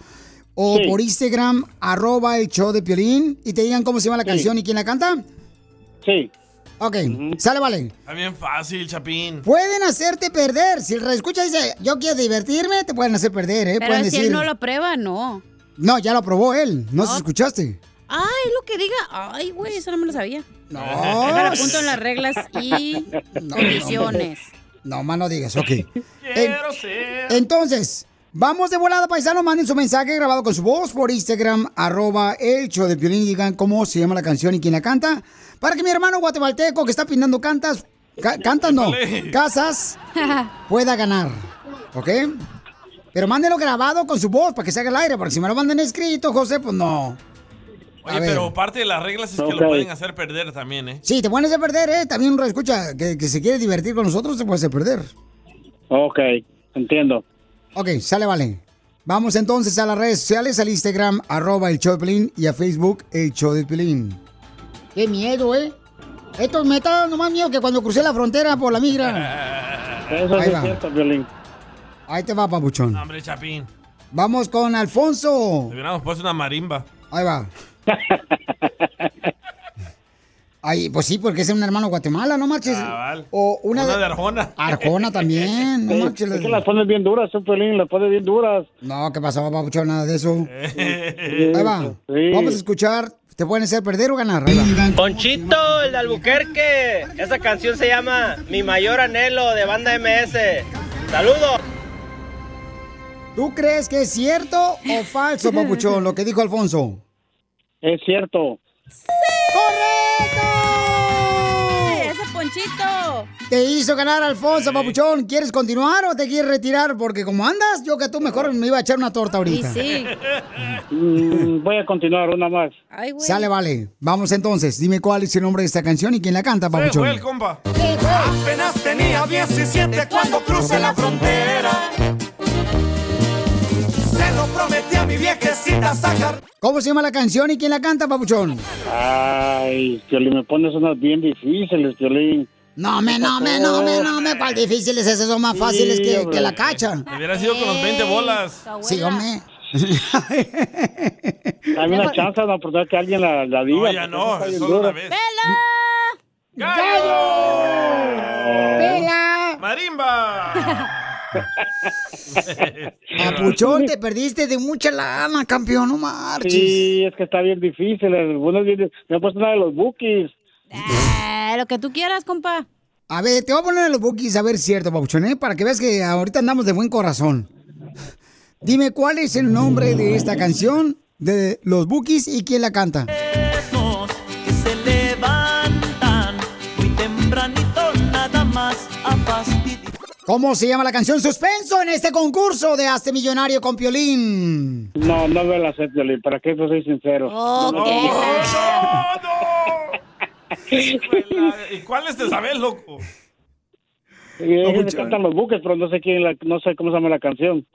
O Sí. por Instagram, arroba el show de Piolín, y te digan cómo se llama la Sí. canción y quién la canta? Sí. Ok, sale, vale. Está bien fácil, Chapín. Pueden hacerte perder. Si el radioescucha dice, yo quiero divertirme, te pueden hacer perder, ¿eh? Pero pueden si decir... él no lo prueba, no. No, ya lo probó él. No, si escuchaste. Ay, lo que diga. Ay, güey, eso no me lo sabía. No. Apunto en las reglas y condiciones. No, más no digas, ok. Quiero ser. Entonces, vamos de volada, paisano. Manden su mensaje grabado con su voz por Instagram, arroba el show de Piolín y digan cómo se llama la canción y quién la canta. Para que mi hermano guatemalteco que está pintando cantas, ca- cantas no, casas, pueda ganar. ¿Ok? Pero mándenlo grabado con su voz para que se haga el aire, porque si me lo mandan escrito, José, pues no. A Oye, ver. pero parte de las reglas es que lo pueden hacer perder también, ¿eh? Sí, te pueden hacer perder, ¿eh? También uno escucha que, que se quiere divertir con nosotros, te puede hacer perder. Ok, entiendo. Ok, sale, vale. Vamos entonces a las redes sociales, al Instagram, arroba el show de Pelín, y a Facebook, el show de Pelín. Qué miedo, ¿eh? Esto me está dando más miedo que cuando crucé la frontera por la migra. Eso Ahí sí va. es cierto, Piolín. Ahí te va, papuchón. Hombre, Chapín. Vamos con Alfonso. Le hubiéramos puesto una marimba. Ahí va. Ay, pues sí, porque es un hermano de Guatemala, no marches. Cabal. O una, Una de Arjona. Arjona también, no Sí, marches. es que las pones bien duras, tú, Piolín, las pones bien duras. No, ¿qué pasó, papuchón? Nada de eso. Ahí va. Sí. Vamos a escuchar. Te pueden hacer perder o ganar. Ponchito, el de Albuquerque. Esa canción se llama Mi mayor anhelo de banda MS. Saludos. ¿Tú crees que es cierto o falso, papuchón, lo que dijo Alfonso? Es cierto. ¡Correcto! ¡Ese ponchito! Te hizo ganar Alfonso, papuchón. ¿Quieres continuar o te quieres retirar? Porque como andas, yo que tú mejor me iba a echar una torta ahorita. sí. Mm, voy a continuar una más. Ay, güey. Sale, vale. Vamos entonces. Dime cuál es el nombre de esta canción y quién la canta, papuchón. fue el compa. Apenas tenía 17 cuando crucé la frontera. Mi viejecita sacar. ¿Cómo se llama la canción y quién la canta, papuchón? Ay, Piolín, me pones unas bien difíciles, Piolín. No, me, no, me, no, me, no, me. ¿Cuál difíciles? Esas son más fáciles Sí, que, la cacha. Hubiera sido con los 20 bolas. Sí, hombre. Dame una chance, una oportunidad que alguien la, la diga. No, ya no, es solo una vez. ¡Pela! ¡Marimba! Papuchón, te perdiste de mucha lana, campeón, no marches. Sí, es que está bien difícil. Algunos bien- me han puesto una de los bookies. Eh, lo que tú quieras, compa. A ver, te voy a poner en los bookies a ver si es cierto, Papuchón, ¿eh? Para que veas que ahorita andamos de buen corazón. Dime cuál es el nombre de esta canción de los bookies y quién la canta. ¿Cómo se llama la canción Suspenso en este concurso de Hazte Millonario con Piolín? No, no me la sé, Piolín. ¿Para qué soy sincero? Oh, No, qué ¿Y cuáles te sabes, loco? Eh, me cantan los buques, pero no sé quién, la- no sé cómo se llama la canción.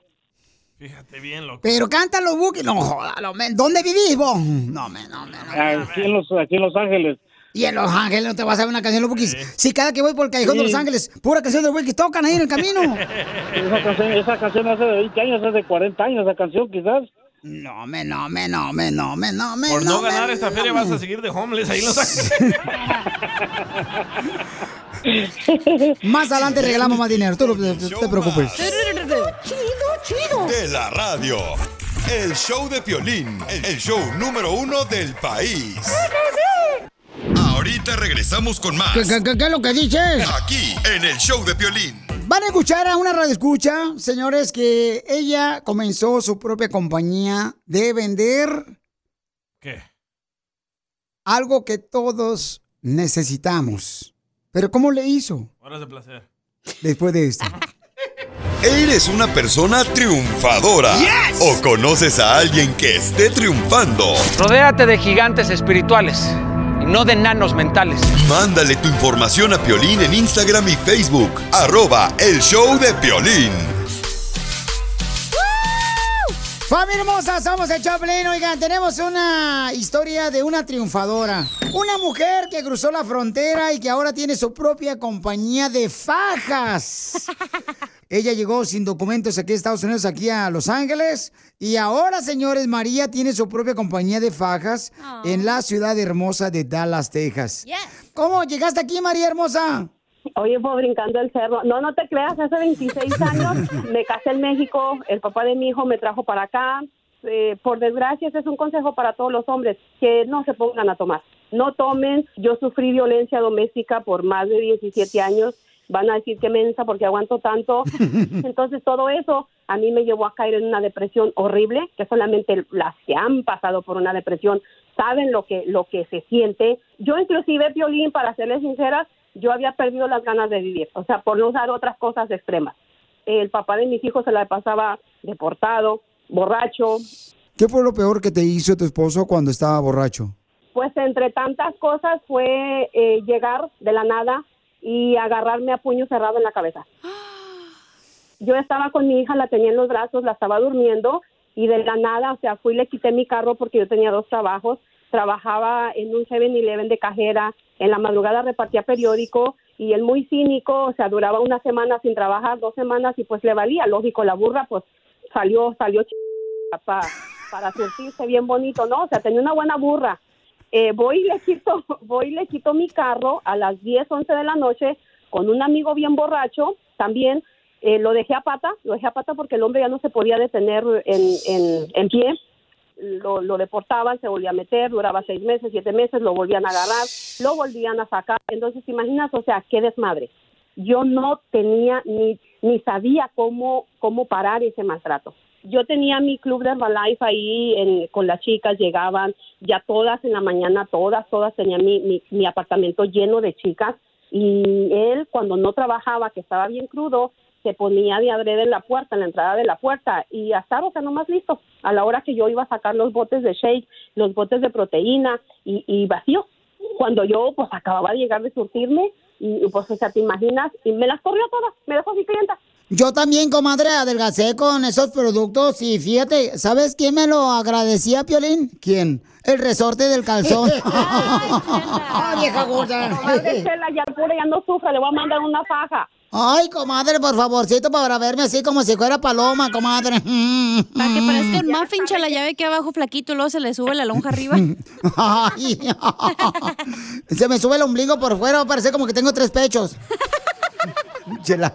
Fíjate bien, loco. Pero canta los bookies. No, joda, lo men. ¿dónde vivís vos? No, men, no, men. Aquí en Los, aquí en Los Ángeles. Y en Los Ángeles no te vas a ver una canción de los bookies. Si cada que voy por el callejón de Sí. Los Ángeles, pura canción de los bookies tocan ahí en el camino. Esa canción, esa canción hace de 20 años, hace de 40 años, esa canción quizás. No, me, no, me, no, me, no, me, no, me, Por no, ganar esta feria vas a seguir de homeless ahí en Los Ángeles. Más adelante regalamos más dinero, tú no te, te preocupes. Chido, chido. De la radio. El show de Piolín, el show número uno del país. Ahorita regresamos con más. ¿Qué, qué, qué, qué es lo que dices? Aquí, en el show de Piolín. Van a escuchar a una radio escucha, señores, que ella comenzó su propia compañía de vender ¿Qué? algo que todos necesitamos. Pero ¿cómo le hizo Horas de placer. después de esto? ¿Eres una persona triunfadora? ¿O conoces a alguien que esté triunfando? Rodéate de gigantes espirituales no de enanos mentales. Mándale tu información a Piolín en Instagram y Facebook. Arroba el show de Piolín. Familia hermosa, somos el Choplin. Oigan, tenemos una historia de una triunfadora. Una mujer que cruzó la frontera y que ahora tiene su propia compañía de fajas. Ella llegó sin documentos aquí a Estados Unidos, aquí a Los Ángeles. Y ahora, señores, María tiene su propia compañía de fajas en la ciudad hermosa de Dallas, Texas. ¿Cómo llegaste aquí, María hermosa? Oye, pues brincando el cerro. No, no te creas, hace 26 años me casé en México, el papá de mi hijo me trajo para acá. Eh, por desgracia, ese es un consejo para todos los hombres, que no se pongan a tomar. No tomen. Yo sufrí violencia doméstica por más de 17 años. Van a decir que mensa porque aguanto tanto. Entonces, todo eso a mí me llevó a caer en una depresión horrible, que solamente las que han pasado por una depresión saben lo que, lo que se siente. Yo, inclusive, Violín, para serles sincera, yo había perdido las ganas de vivir, o sea, por no usar otras cosas extremas. El papá de mis hijos se la pasaba deportado, borracho, ¿Qué fue lo peor que te hizo tu esposo cuando estaba borracho? pues entre tantas cosas fue eh, llegar de la nada y agarrarme a puño cerrado en la cabeza. Yo estaba con mi hija, la tenía en los brazos, la estaba durmiendo y de la nada, o sea, fui y le quité mi carro porque yo tenía dos trabajos. Trabajaba en un 7-Eleven de cajera, en la madrugada repartía periódico y él muy cínico, o sea, duraba una semana sin trabajar, dos semanas y pues le valía. Lógico, la burra pues salió, salió ch- pa- para surtirse bien bonito, ¿no? O sea, tenía una buena burra. Eh, voy y le quito, voy y le quito mi carro a las 10, 11 de la noche con un amigo bien borracho, también eh, lo dejé a pata, lo dejé a pata porque el hombre ya no se podía detener en, en, en pie, lo, lo deportaban, se volvía a meter, duraba seis meses, siete meses, lo volvían a agarrar, lo volvían a sacar, entonces ¿te imaginas, o sea, qué desmadre. Yo no tenía ni, ni sabía cómo, cómo parar ese maltrato yo tenía mi club de Herbalife ahí en- con las chicas, llegaban ya todas en la mañana, todas, todas tenían mi, mi, mi apartamento lleno de chicas y él cuando no trabajaba, que estaba bien crudo, se ponía de adrede en la puerta, en la entrada de la puerta y hasta o sea, nomás listo, a la hora que yo iba a sacar los botes de shake, los botes de proteína y, y vacío. Cuando yo pues acababa de llegar de surtirme y, y, pues o sea, te imaginas, y me las corrió todas, me dejó sin clienta. Yo también, comadre, adelgacé con esos productos y fíjate, ¿sabes quién me lo agradecía, Piolín? ¿Quién? El resorte del calzón. ¡Ah, vieja gorda! Comadre Chela, ya pura, ya no sufre, le voy a mandar una faja. Ay, comadre, por favorcito, para verme así como si fuera paloma, comadre. Para que parezca un muffin, chala, ya ve que abajo flaquito, luego se le sube la lonja arriba. Ay, se me sube el ombligo por fuera, parece como que tengo tres pechos. Chela.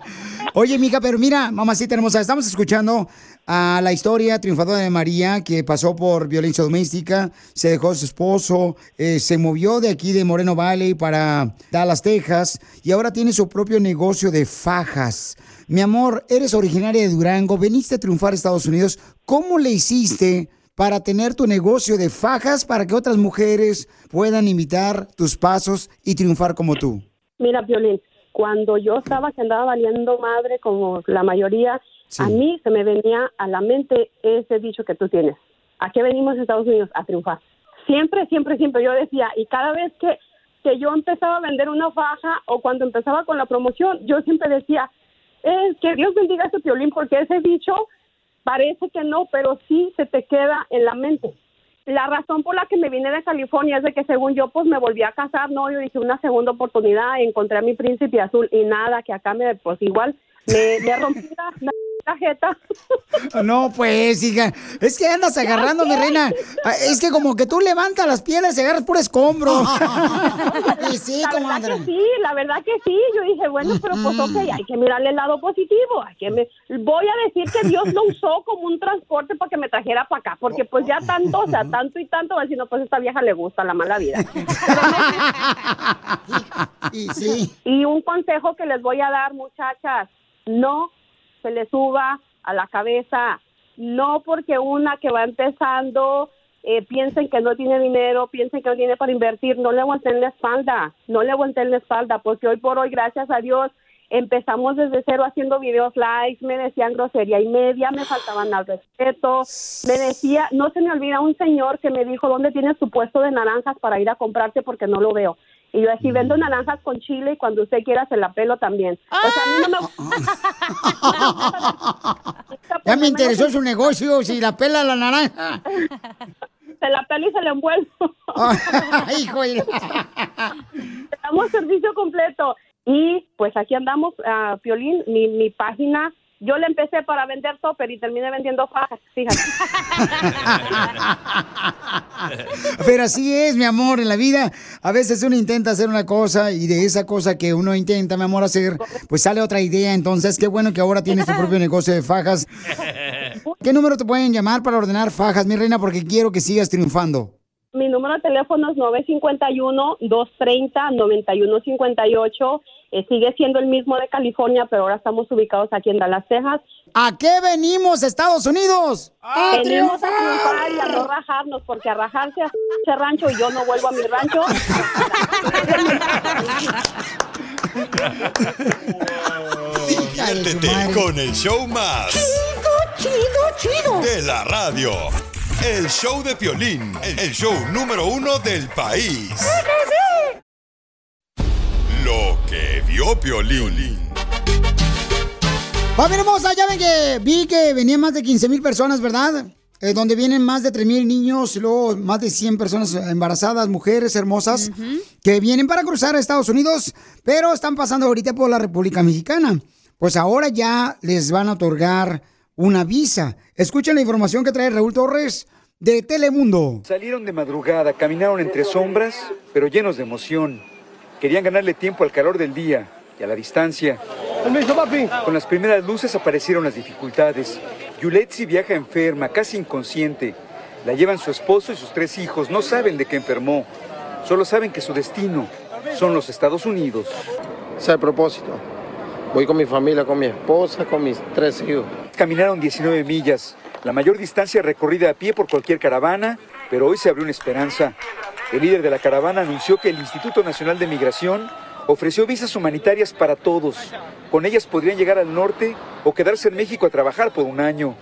Oye, mija, pero mira, mamacita hermosa, estamos escuchando a la historia triunfadora de María, que pasó por violencia doméstica, se dejó a su esposo, eh, se movió de aquí de Moreno Valley para Dallas, Texas, y ahora tiene su propio negocio de fajas. Mi amor, eres originaria de Durango, veniste a triunfar a Estados Unidos. ¿Cómo le hiciste para tener tu negocio de fajas para que otras mujeres puedan imitar tus pasos y triunfar como tú? Mira, Violín, cuando yo estaba que andaba valiendo madre como la mayoría, a mí se me venía a la mente ese dicho que tú tienes. ¿A qué venimos a Estados Unidos? A triunfar. Siempre, siempre, siempre yo decía, y cada vez que, que yo empezaba a vender una faja o cuando empezaba con la promoción, yo siempre decía, es que Dios bendiga a este violín porque ese dicho parece que no, pero sí se te queda en la mente. La razón por la que me vine de California es de que según yo pues me volví a casar, no, yo dije una segunda oportunidad, encontré a mi príncipe azul y nada, que acá me pues igual me, me rompí la tarjeta. No, pues, hija. Es que andas agarrando, mi reina. Ah, Es que como que tú levantas las piernas y agarras puro escombro. Y sí, la verdad que sí, la verdad que sí. Yo dije, bueno, pero pues ok, hay que mirarle el lado positivo. Hay que me... Voy a decir que Dios lo usó como un transporte para que me trajera para acá, porque pues ya tanto, o sea, tanto y tanto, decir, no, pues a esta vieja le gusta la mala vida. Y sí. Y un consejo que les voy a dar, muchachas, no se le suba a la cabeza, no porque una que va empezando eh, piensen que no tiene dinero, piensen que no tiene para invertir, no le volteen la espalda, no le volteen la espalda, porque hoy por hoy, gracias a Dios, empezamos desde cero haciendo videos likes, me decían grosería y media, me faltaban al respeto, me decía, no se me olvida un señor que me dijo, ¿dónde tienes tu puesto de naranjas para ir a comprarte? Porque no lo veo. Y yo así vendo naranjas con chile y cuando usted quiera se la pelo también. O sea, a mí no me Ya me interesó su negocio, si la pela la naranja. se la pelo y se la envuelvo. Te damos servicio completo. Y pues aquí andamos, a Piolín, mi, mi página. Yo le empecé para vender topper y terminé vendiendo fajas, fíjate. Pero así es, mi amor, en la vida. A veces uno intenta hacer una cosa y de esa cosa que uno intenta, mi amor, hacer, pues sale otra idea. Entonces, qué bueno que ahora tienes tu propio negocio de fajas. ¿Qué número te pueden llamar para ordenar fajas, mi reina? Porque quiero que sigas triunfando. Mi número de teléfono es 951-230-9158. Eh, sigue siendo el mismo de California, pero ahora estamos ubicados aquí en Dallas, Texas. ¿A qué venimos, Estados Unidos? ¡A Venimos a triunfar! y a no rajarnos, porque a rajarse a ese rancho y yo no vuelvo a mi rancho. Diviértete con el show más. Chido, chido, De la radio. El show de Piolín, el show número uno del país. Lo que vio Piolín. Familia hermosa, ya ven que vi que venían más de 15 mil personas, ¿verdad? Eh, donde vienen más de 3 mil niños, luego más de 100 personas embarazadas, mujeres hermosas, que vienen para cruzar a Estados Unidos, pero están pasando ahorita por la República Mexicana. Pues ahora ya les van a otorgar una visa. Escuchen la información que trae Raúl Torres de Telemundo. Salieron de madrugada, caminaron entre sombras, pero llenos de emoción. Querían ganarle tiempo al calor del día y a la distancia. Con las primeras luces aparecieron las dificultades. Yuletsi viaja enferma, casi inconsciente. La llevan su esposo y sus tres hijos. No saben de qué enfermó. Solo saben que su destino son los Estados Unidos. Ese es el propósito. Voy con mi familia, con mi esposa, con mis tres hijos. Caminaron 19 millas, la mayor distancia recorrida a pie por cualquier caravana, pero hoy se abrió una esperanza. El líder de la caravana anunció que el Instituto Nacional de Migración ofreció visas humanitarias para todos. Con ellas podrían llegar al norte o quedarse en México a trabajar por un año.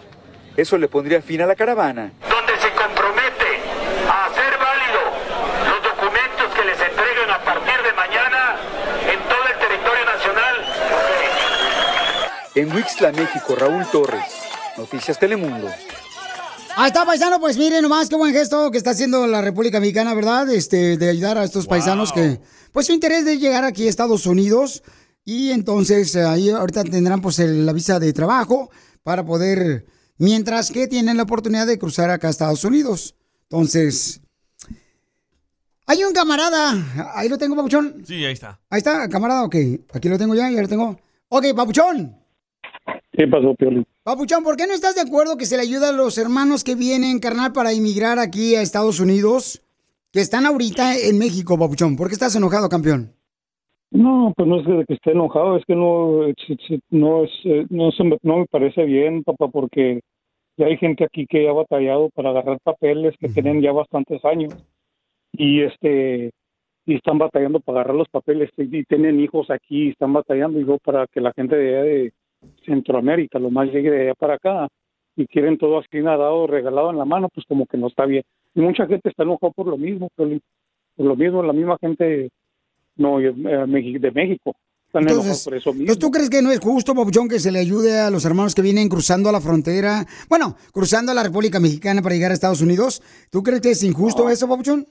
Eso le pondría fin a la caravana. donde se compromete a hacer válido los documentos que les entreguen a partir de mañana en todo el territorio nacional. En Wixla, México, Raúl Torres. Noticias Telemundo. Ahí está, paisano, pues miren nomás qué buen gesto que está haciendo la República Mexicana, ¿verdad? Este, de ayudar a estos paisanos que, pues su interés de llegar aquí a Estados Unidos y entonces ahí ahorita tendrán pues el- la visa de trabajo para poder, mientras que tienen la oportunidad de cruzar acá a Estados Unidos. Entonces, hay un camarada, ahí lo tengo, papuchón. Sí, ahí está. Ahí está, camarada, ok, aquí lo tengo ya, ya lo tengo. Ok, papuchón. ¿Qué pasó, Piolín? Papuchón, ¿por qué no estás de acuerdo que se le ayuda a los hermanos que vienen, carnal, para emigrar aquí a Estados Unidos? Que están ahorita en México, Papuchón. ¿Por qué estás enojado, campeón? No, pues no es de que esté enojado, es que no, no, es, eh, no, se me, no me parece bien, papá, porque ya hay gente aquí que ha batallado para agarrar papeles que tienen ya bastantes años y este y están batallando para agarrar los papeles y, y tienen hijos aquí y están batallando digo para que la gente de allá de Centroamérica lo más llegue de allá para acá y quieren todo así nadado regalado en la mano pues como que no está bien y mucha gente está enojada por lo mismo por lo mismo la misma gente no eh, de México están Entonces, por eso mismo Entonces, ¿tú crees que no es justo, Papuchón, que se le ayude a los hermanos que vienen cruzando la frontera? Bueno, cruzando la República Mexicana para llegar a Estados Unidos. ¿Tú crees que es injusto eso, Papuchón?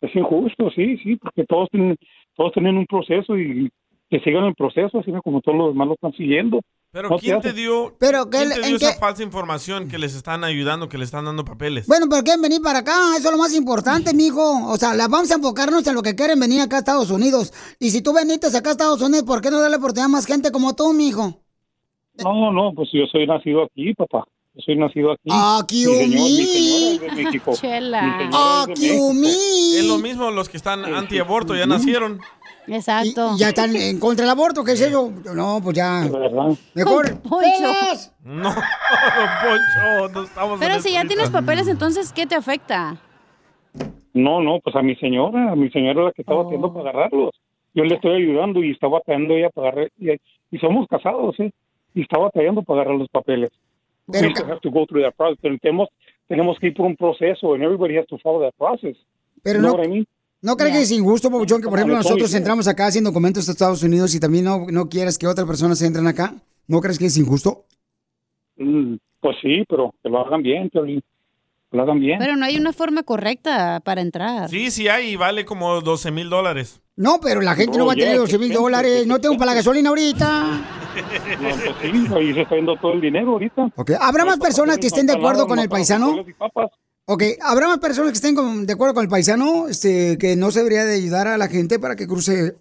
es injusto, sí, sí, porque todos tienen, todos tienen un proceso y que sigan el proceso, así como todos los demás lo están siguiendo. Pero No ¿quién te dio, Pero, ¿quién ¿qué- te en dio esa qué- falsa información que les están ayudando, que les están dando papeles? Bueno, pero quieren venir para acá, eso es lo más importante, mijo. O sea, la- vamos a enfocarnos en lo que quieren venir acá a Estados Unidos. Y si tú veniste acá a Estados Unidos, ¿por qué no darle oportunidad a más gente como tú, mijo? No, no, pues yo soy nacido aquí, papá. Yo soy nacido aquí. Aquí, Mi señor- mi humí. señora es de México. Chela. México. Es lo mismo los que están antiaborto, ya nacieron. Exacto. Y ya están en contra del aborto, ¿qué es eso? No, pues ya. Mejor. Poncho. No, Poncho, no estamos Pero en si ya tienes papeles, entonces, ¿qué te afecta? No, no, pues a mi señora, a mi señora la que está batiendo para agarrarlos. Yo le estoy ayudando y está batallando ella para agarrar, y, y somos casados, ¿eh? Y está batallando para agarrar los papeles. Pero- have to go through that process, pero tenemos, tenemos que ir por un proceso, and everybody has to follow that process. Pero no- what I mean? ¿No crees que es injusto, Pabuchón, que por ejemplo nosotros entramos acá sin documentos a Estados Unidos y también no, no quieres que otras personas entren acá? ¿No crees que es injusto? Mm, pues sí, pero que lo hagan bien, Piolín. Que lo hagan bien. Pero no hay una forma correcta para entrar. Sí, sí hay y vale como 12 mil dólares. No, pero la gente no, No, va a tener ya, 12 mil dólares. No tengo para la gasolina ahorita. No, pues sí, ahí se está yendo todo el dinero ahorita. Ok, ¿Habrá más personas que estén de acuerdo con el paisano? Ok, ¿habrá más personas que estén con- de acuerdo con el paisano? Este, que no se debería de ayudar a la gente para que cruce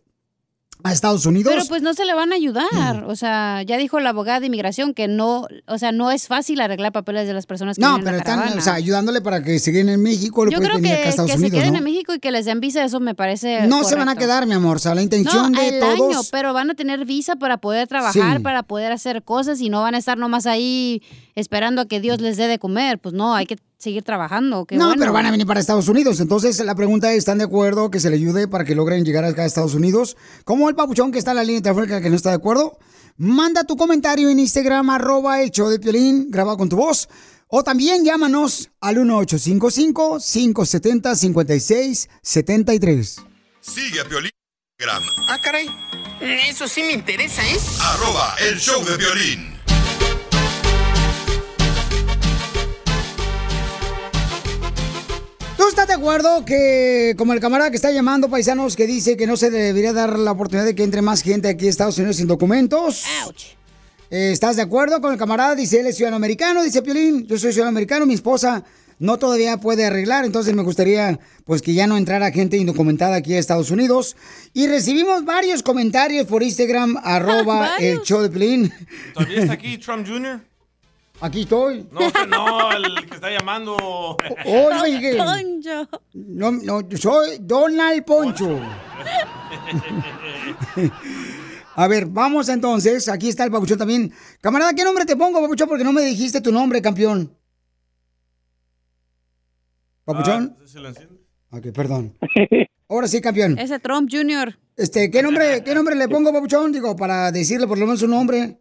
a Estados Unidos. Pero pues no se le van a ayudar. O sea, ya dijo la abogada de inmigración que no, o sea, no es fácil arreglar papeles de las personas que no, vienen en pero la están caravana. o sea, ayudándole para que se queden en México, lo Yo creo que, a que se Unidos, queden ¿no? en México y que les den visa, eso me parece No se van a quedar, mi amor. O sea, la intención no, de el todos. año, pero van a tener visa para poder trabajar, Sí. para poder hacer cosas y no van a estar nomás ahí esperando a que Dios les dé de comer. Pues no, hay que seguir trabajando. qué no, bueno. pero van a venir para Estados Unidos. Entonces, la pregunta es, ¿están de acuerdo que se le ayude para que logren llegar acá a Estados Unidos? Como el papuchón que está en la línea telefónica que no está de acuerdo, manda tu comentario en Instagram, arroba el show de Piolín, grabado con tu voz. O también llámanos al 1855-570-5673. Sigue a Piolín Instagram, Ah, caray. Eso sí me interesa, ¿eh? arroba el show de violín. ¿Tú estás de acuerdo que, como el camarada que está llamando, paisanos, que dice que no se debería dar la oportunidad de que entre más gente aquí a Estados Unidos sin documentos? Eh, ¿Estás de acuerdo con el camarada? Dice, él es ciudadano americano, dice Piolín, yo soy ciudadano americano, mi esposa no todavía puede arreglar, entonces me gustaría pues que ya no entrara gente indocumentada aquí a Estados Unidos. Y recibimos varios comentarios por Instagram, arroba el show de Piolín. ¿Todavía está aquí Trump Jr.? Aquí estoy. No, usted no, el que está llamando. Oye, No, no, yo soy Donald Poncho. A ver, vamos entonces. Aquí está el papuchón también. Camarada, ¿qué nombre te pongo, papuchón? Porque no me dijiste tu nombre, campeón. ¿Papuchón? Ah, ¿se lo enciende? Ok, perdón. Ahora sí, campeón. Ese Trump Jr. Este, ¿qué nombre, qué nombre le pongo, papuchón? Digo, para decirle por lo menos su nombre.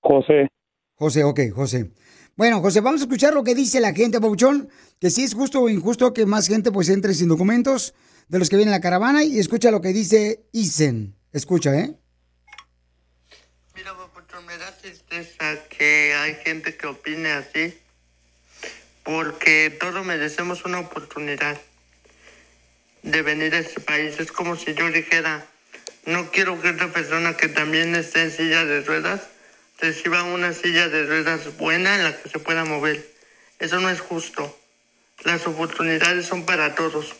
José. José, ok, José. Bueno, José, vamos a escuchar lo que dice la gente, Pabuchón, que si es justo o injusto que más gente pues entre sin documentos de los que vienen en la caravana y escucha lo que dice Isen. Escucha, ¿eh? me da tristeza que hay gente que opine así, porque todos merecemos una oportunidad de venir a este país. Es como si yo dijera, no quiero que esta persona que también esté en silla de ruedas reciba una silla de ruedas buena en la que se pueda mover. Eso no es justo. Las oportunidades son para todos.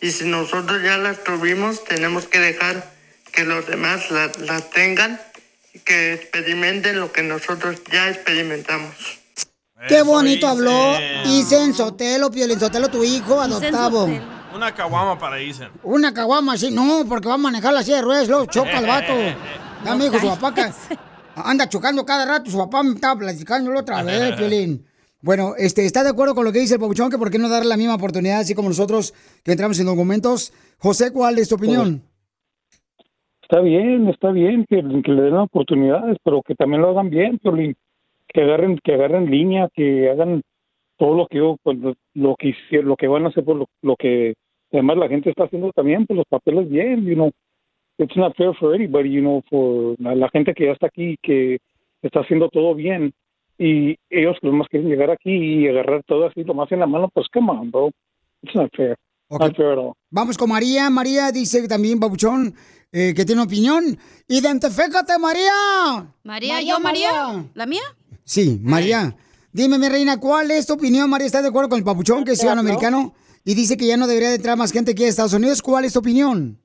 Y si nosotros ya las tuvimos, tenemos que dejar que los demás la- las tengan y que experimenten lo que nosotros ya experimentamos. Qué bonito habló Isen Sotelo, Piolín Sotelo, tu hijo adoptado. Una caguama para Isen. Una caguama así, no, porque va a manejar la silla de ruedas, luego choca el vato. Ya me dijo su papá que anda chocando cada rato, su papá me estaba platicándolo otra vez, Piolín. Bueno, este, ¿está de acuerdo con lo que dice el papuchón? Que por qué no darle la misma oportunidad, así como nosotros que entramos en documentos. José, ¿cuál es tu opinión? Está bien, está bien que, que le den oportunidades, pero que también lo hagan bien, Piolín. que agarren, que agarren línea, que hagan todo lo que yo, pues, lo- que hicieron, lo que van a hacer, por lo, lo que además la gente está haciendo también, pues los papeles bien, you know. It's not fair for anybody, you know, for la, la gente que ya está aquí, que está haciendo todo bien, y ellos los más quieren llegar aquí y agarrar todo así, lo más en la mano, pues come on, bro. It's not fair. Not fair at all. Vamos con María. María dice también, Papuchón, eh, que tiene opinión. ¡Identifícate, María! María, ¿yo, María? ¿La mía? Sí, María. Dime, mi reina, ¿cuál es tu opinión? María está de acuerdo con el Papuchón, que es ciudadano americano, y dice que ya no debería de entrar más gente aquí a Estados Unidos. ¿Cuál es tu opinión?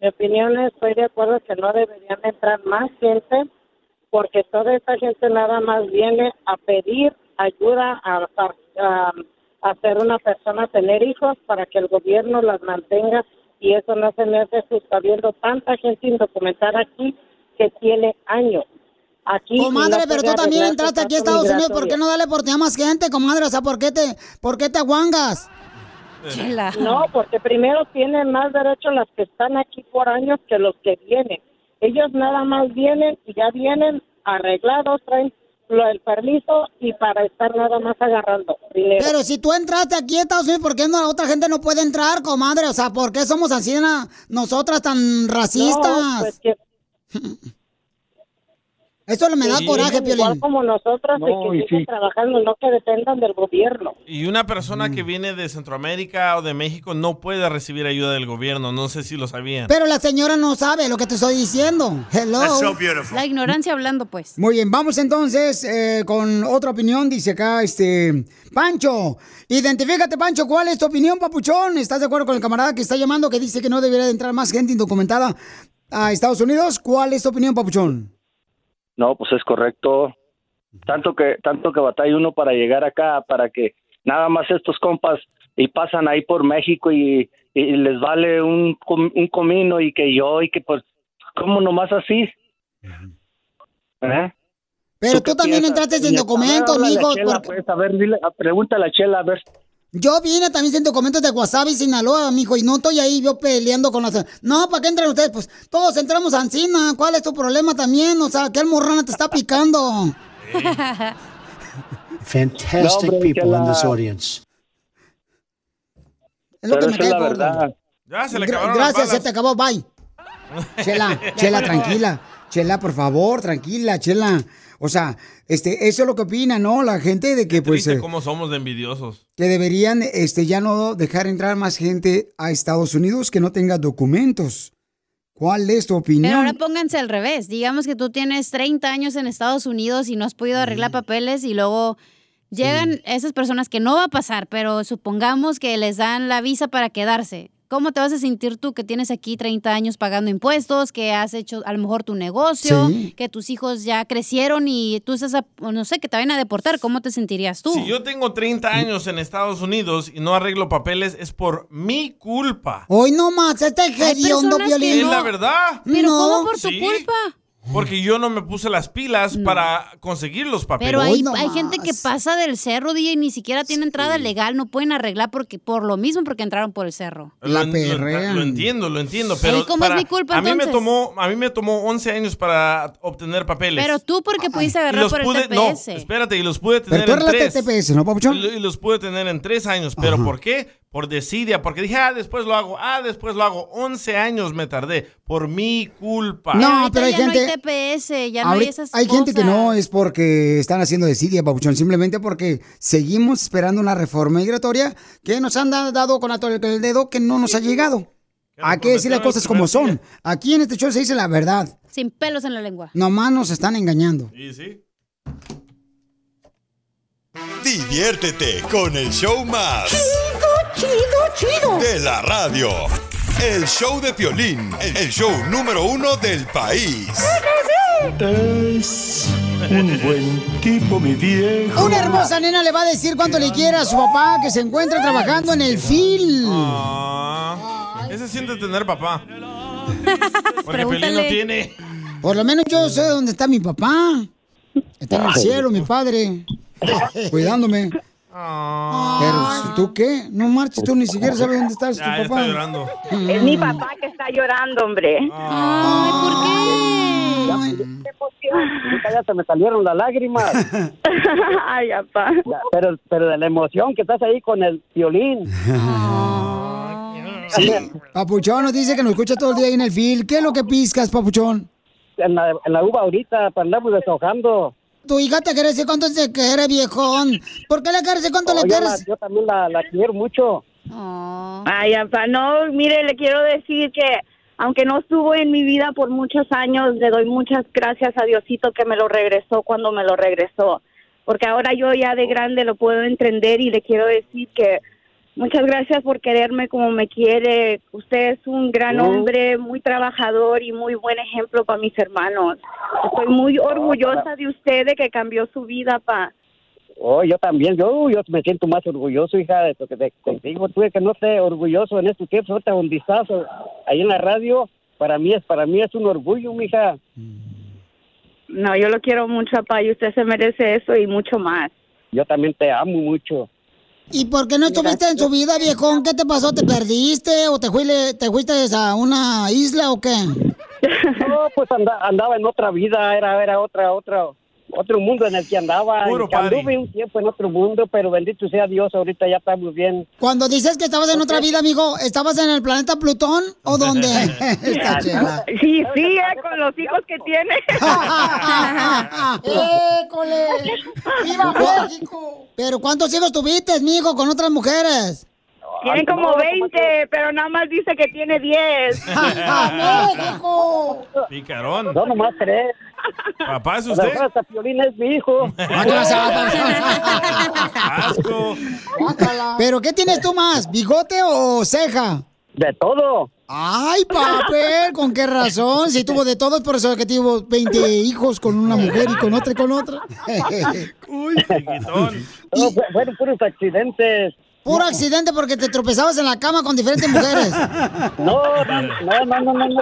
Mi opinión es, estoy de acuerdo que no deberían entrar más gente porque toda esta gente nada más viene a pedir ayuda a, a, a hacer una persona tener hijos para que el gobierno las mantenga y eso no se me hace justo habiendo tanta gente indocumentada aquí que tiene años. Aquí Comadre, no pero tú también entraste aquí a Estados Unidos. ¿Por qué no darle oportunidad a más gente, comadre? O sea, ¿por qué te, por qué te aguangas? No, porque primero tienen más derecho las que están aquí por años que los que vienen. Ellos nada más vienen y ya vienen arreglados, traen lo del permiso y para estar nada más agarrando dinero. Pero si tú entraste aquí a Estados Unidos, ¿por qué no, la otra gente no puede entrar, comadre? O sea, ¿por qué somos así, na- nosotras tan racistas? No, pues que- Eso me da Sí, coraje, igual Piolín. como nosotros No, que siguen sí. trabajando, no que dependan del gobierno. Y una persona que viene de Centroamérica o de México no puede recibir ayuda del gobierno. No sé si lo sabían. Pero la señora no sabe lo que te estoy diciendo. Hello. That's so beautiful. La ignorancia hablando, pues. Muy bien, vamos entonces eh, con otra opinión. Dice acá, este, Pancho, identifícate, Pancho, ¿cuál es tu opinión, papuchón? ¿Estás de acuerdo con el camarada que está llamando que dice que no debería de entrar más gente indocumentada a Estados Unidos? ¿Cuál es tu opinión, papuchón? No, pues es correcto. Tanto que tanto que batalla uno para llegar acá, para que nada más estos compas y pasan ahí por México y, y les vale un, com- un comino y que yo y que pues, ¿cómo nomás así? ¿Eh? Pero tú también piensas? entraste sin A ver, documentos, háblale a mijo. Chela, porque- pues, a ver, dile, a- pregúntale a Chela, a ver. Yo vine también sin documentos de Guasave, Sinaloa, mijo, y no estoy ahí yo peleando con las... No, ¿para qué entran ustedes? Pues todos entramos a Ancina. ¿Cuál es tu problema también? O sea, ¿qué almorrana te está picando? Fantastic No, people in this audience. Es lo que me cae gordo. Ya se le Gra- acabaron las Gracias, balas. se te acabó, bye. Chela, Chela, tranquila. Chela, por favor, tranquila, Chela. O sea, este, eso es lo que opina, ¿no? La gente de que, pues, eh, cómo somos de envidiosos. que deberían, este, ya no dejar entrar más gente a Estados Unidos que no tenga documentos. ¿Cuál es tu Pero opinión? ahora pónganse al revés. Digamos que tú tienes 30 años en Estados Unidos y no has podido arreglar papeles y luego llegan esas personas que no va a pasar, pero supongamos que les dan la visa para quedarse. ¿Cómo te vas a sentir tú que tienes aquí 30 años pagando impuestos, que has hecho a lo mejor tu negocio, Sí. que tus hijos ya crecieron y tú estás, a- no sé, que te vayan a deportar? ¿Cómo te sentirías tú? Si yo tengo 30 años en Estados Unidos y no arreglo papeles, es por mi culpa. Hoy no más, este hediondo que violín. Es la verdad. Pero No. ¿cómo por tu Sí. culpa? Porque yo no me puse las pilas para conseguir los papeles. Pero hay, hay gente que pasa del cerro, DJ, y ni siquiera tiene entrada legal, no pueden arreglar porque por lo mismo porque entraron por el cerro. Lo, lo- lo entiendo, lo entiendo, pero ¿cómo es mi culpa, a mí me tomó a mí me tomó 11 años para obtener papeles. Pero tú porque pudiste agarrar los por el TPS. no, espérate, y los pude tener Pero tú en tres. TPS, ¿no, papuchón? Y los pude tener en tres años, pero ¿por qué? Por desidia, porque dije, ah, después lo hago, ah, después lo hago. 11 años me tardé por mi culpa. No, pero hay ya no gente. hay TPS, ya no hay esas hay gente que no es porque están haciendo desidia, papuchón, simplemente porque seguimos esperando una reforma migratoria que nos han da- dado con el el dedo que no nos ha llegado. Hay que decir las cosas como son. Aquí en este show se dice la verdad. Sin pelos en la lengua. Nomás nos están engañando. Sí, sí. Diviértete con el show más. Chido, chido, De la radio. El show de Piolín, el show número uno del país. Es un buen tipo, mi viejo. Una hermosa nena le va a decir cuánto le quiere a su papá que se encuentra trabajando en el FIL. Ah, ese siente tener papá. Porque Pelín no tiene. Por lo menos yo sé dónde está mi papá. Está en el cielo, mi padre. Cuidándome. Pero tú qué? No marches, tú ni siquiera sabes dónde está tu papá. está llorando. Es mi papá que está llorando, hombre. Ay, ¿por qué? Ahorita ya se me salieron las lágrimas. Ay, papá. Pero, pero de la emoción que estás ahí con el violín. Sí. Papuchón nos dice que nos escucha todo el día ahí en el FIL. ¿Qué es lo que piscas, papuchón? En la, en la uva ahorita, para andamos deshojando. Tu hija te quiere decir cuánto te quiere, viejón. ¿Por qué le quieres decir cuánto Oh, le yo, la- quieres? yo también la, la quiero mucho. Ay, papá, no, mire, le quiero decir que aunque no estuvo en mi vida por muchos años, le doy muchas gracias a Diosito que me lo regresó cuando me lo regresó. Porque ahora yo ya de grande lo puedo entender y le quiero decir que muchas gracias por quererme como me quiere. Usted es un gran Mm. hombre, muy trabajador y muy buen ejemplo para mis hermanos. Estoy muy orgullosa de usted de que cambió su vida, pa. Oh, yo también, yo, yo me siento más orgulloso, hija, de, de, de contigo. Tú que no esté orgulloso en estos tiempos, ahorita un vistazo ahí en la radio, para mí es, para mí es un orgullo, mija. No, yo lo quiero mucho, papá, y usted se merece eso y mucho más. Yo también te amo mucho. ¿Y por qué no estuviste en su vida, viejón? ¿Qué te pasó? ¿Te perdiste o te, fuiste, te fuiste a una isla o qué? No, pues anda- andaba en otra vida, era, era otra, otra, otro mundo en el que andaba. Puro Anduve un tiempo en otro mundo, pero bendito sea Dios, ahorita ya estamos bien. Cuando dices que estabas en otra vida, amigo, ¿estabas en el planeta Plutón o dónde? Sí, sí, eh, con los hijos que tiene. ¡École! ¡Viva México! ¿Pero cuántos hijos tuviste, mijo, con otras mujeres? Tiene como 20, pero nada más dice que tiene 10. ¡México! Picarón. No, nomás tres. Papá, ¿es usted? Hasta Piolín es mi hijo. Asco. ¿Pero qué tienes tú más, bigote o ceja? De todo. Ay, papel, ¿con qué razón? Si tuvo de todo, es por eso que tuvo 20 hijos con una mujer y con otra y con otra. Uy, chiquitón. No, fu- fueron puros accidentes. Puro accidente porque te tropezabas en la cama con diferentes mujeres. No, no, no, no, no, no.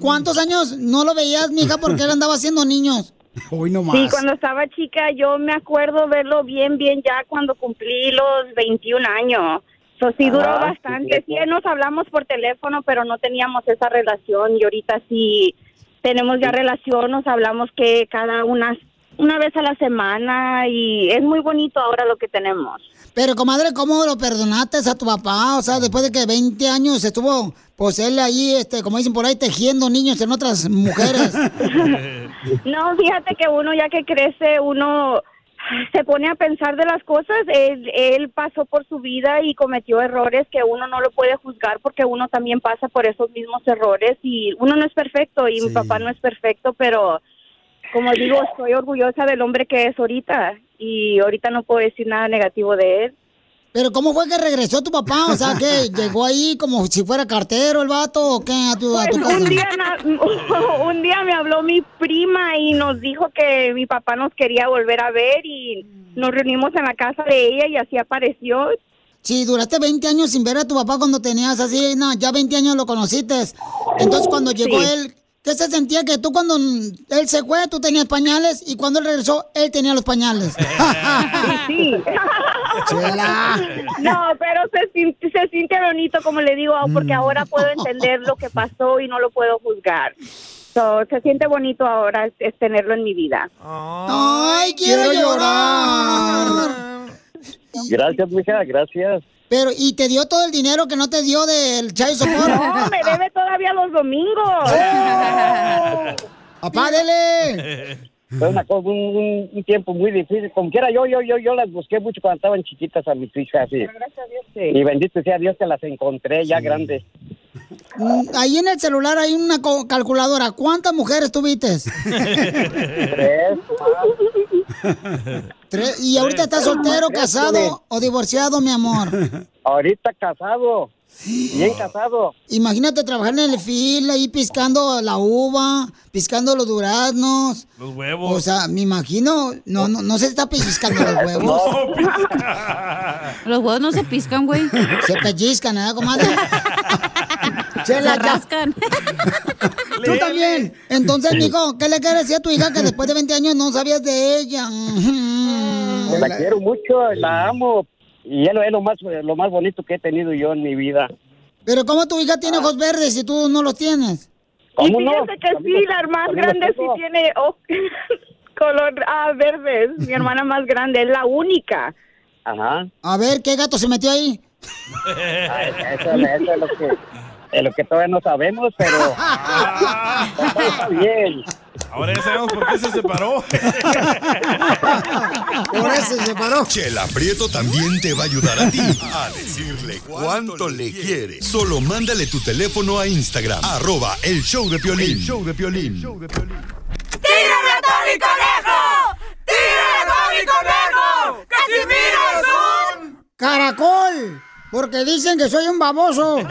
¿Cuántos años no lo veías, mija, porque él andaba haciendo niños? Hoy no más. Sí, cuando estaba chica yo me acuerdo verlo bien, bien ya cuando cumplí los 21 años. Eso sí duró Ah, bastante. sí, Sí, nos hablamos por teléfono, pero no teníamos esa relación y ahorita sí tenemos ya relación, nos hablamos que cada una una vez a la semana y es muy bonito ahora lo que tenemos. Pero, comadre, ¿cómo lo perdonaste a tu papá? O sea, después de que 20 años estuvo, pues él ahí, este, como dicen por ahí, tejiendo niños en otras mujeres. No, fíjate que uno ya que crece, uno se pone a pensar de las cosas. Él, él pasó por su vida y cometió errores que uno no lo puede juzgar porque uno también pasa por esos mismos errores y uno no es perfecto y mi papá no es perfecto, pero como digo, estoy orgullosa del hombre que es ahorita y ahorita no puedo decir nada negativo de él. Pero, ¿cómo fue que regresó tu papá? O sea, que llegó ahí como si fuera cartero el vato o qué a tu, a tu Pues, casa. un día, un día me habló mi prima y nos dijo que mi papá nos quería volver a ver y nos reunimos en la casa de ella y así apareció. Sí, duraste 20 años sin ver a tu papá cuando tenías así, no, ya 20 años lo conociste. Entonces, cuando llegó Sí. él, ¿qué se sentía? Que tú cuando él se fue, tú tenías pañales y cuando él regresó, él tenía los pañales. Sí. Chela. No, pero se, se siente bonito, como le digo, porque ahora puedo entender lo que pasó y no lo puedo juzgar. So, se siente bonito ahora es, es tenerlo en mi vida. ¡Ay, quiero, llorar! Gracias, mija, gracias. Pero, ¿y te dio todo el dinero que no te dio del Chayo Sopor? No, me debe todavía los domingos. ¡Papá, dele! Fue una cosa, un, un- un tiempo muy difícil. Como quiera, yo, yo, yo, yo las busqué mucho cuando estaban chiquitas a mis hijas. Y, Gracias a Dios, sí. y bendito sea Dios que las encontré ya grandes. Mm, Ahí en el celular hay una co- calculadora. ¿Cuántas mujeres tuviste? Tres. Tres. ¿Y ahorita estás soltero, casado o divorciado, mi amor? Ahorita casado. Bien casado. Imagínate trabajar en el fil ahí piscando la uva, piscando los duraznos. Los huevos. O sea, me imagino, no, no, no se está pellizcando los huevos. Los huevos no se piscan, güey. Se pellizcan, ¿eh, comadre? Se ya. rascan. Tú también. Entonces, mijo, ¿qué le quieres decir a tu hija que después de 20 años no sabías de ella? La quiero mucho, la amo. Y lo, es lo más, lo más bonito que he tenido yo en mi vida. Pero ¿cómo tu hija tiene ojos verdes si tú no los tienes? Y ¿Cómo no? fíjate que sí, la más los grande sí tiene oh, color ah, verdes. Mi hermana más grande es la única. Ajá. A ver, ¿qué gato se metió ahí? Ah, Eso, eso es lo que, es lo que todavía no sabemos, pero está bien. Ahora ya sabemos por qué se separó. Por eso se separó. Chela Prieto también te va a ayudar a ti a decirle cuánto le quiere. Solo mándale tu teléfono a Instagram, arroba el show de Piolín. El show de Piolín. ¡Tírame a Tony Conejo! ¡Tírame a Tony Conejo! ¡Casimiro es un... ¡Caracol! Porque dicen que soy un baboso.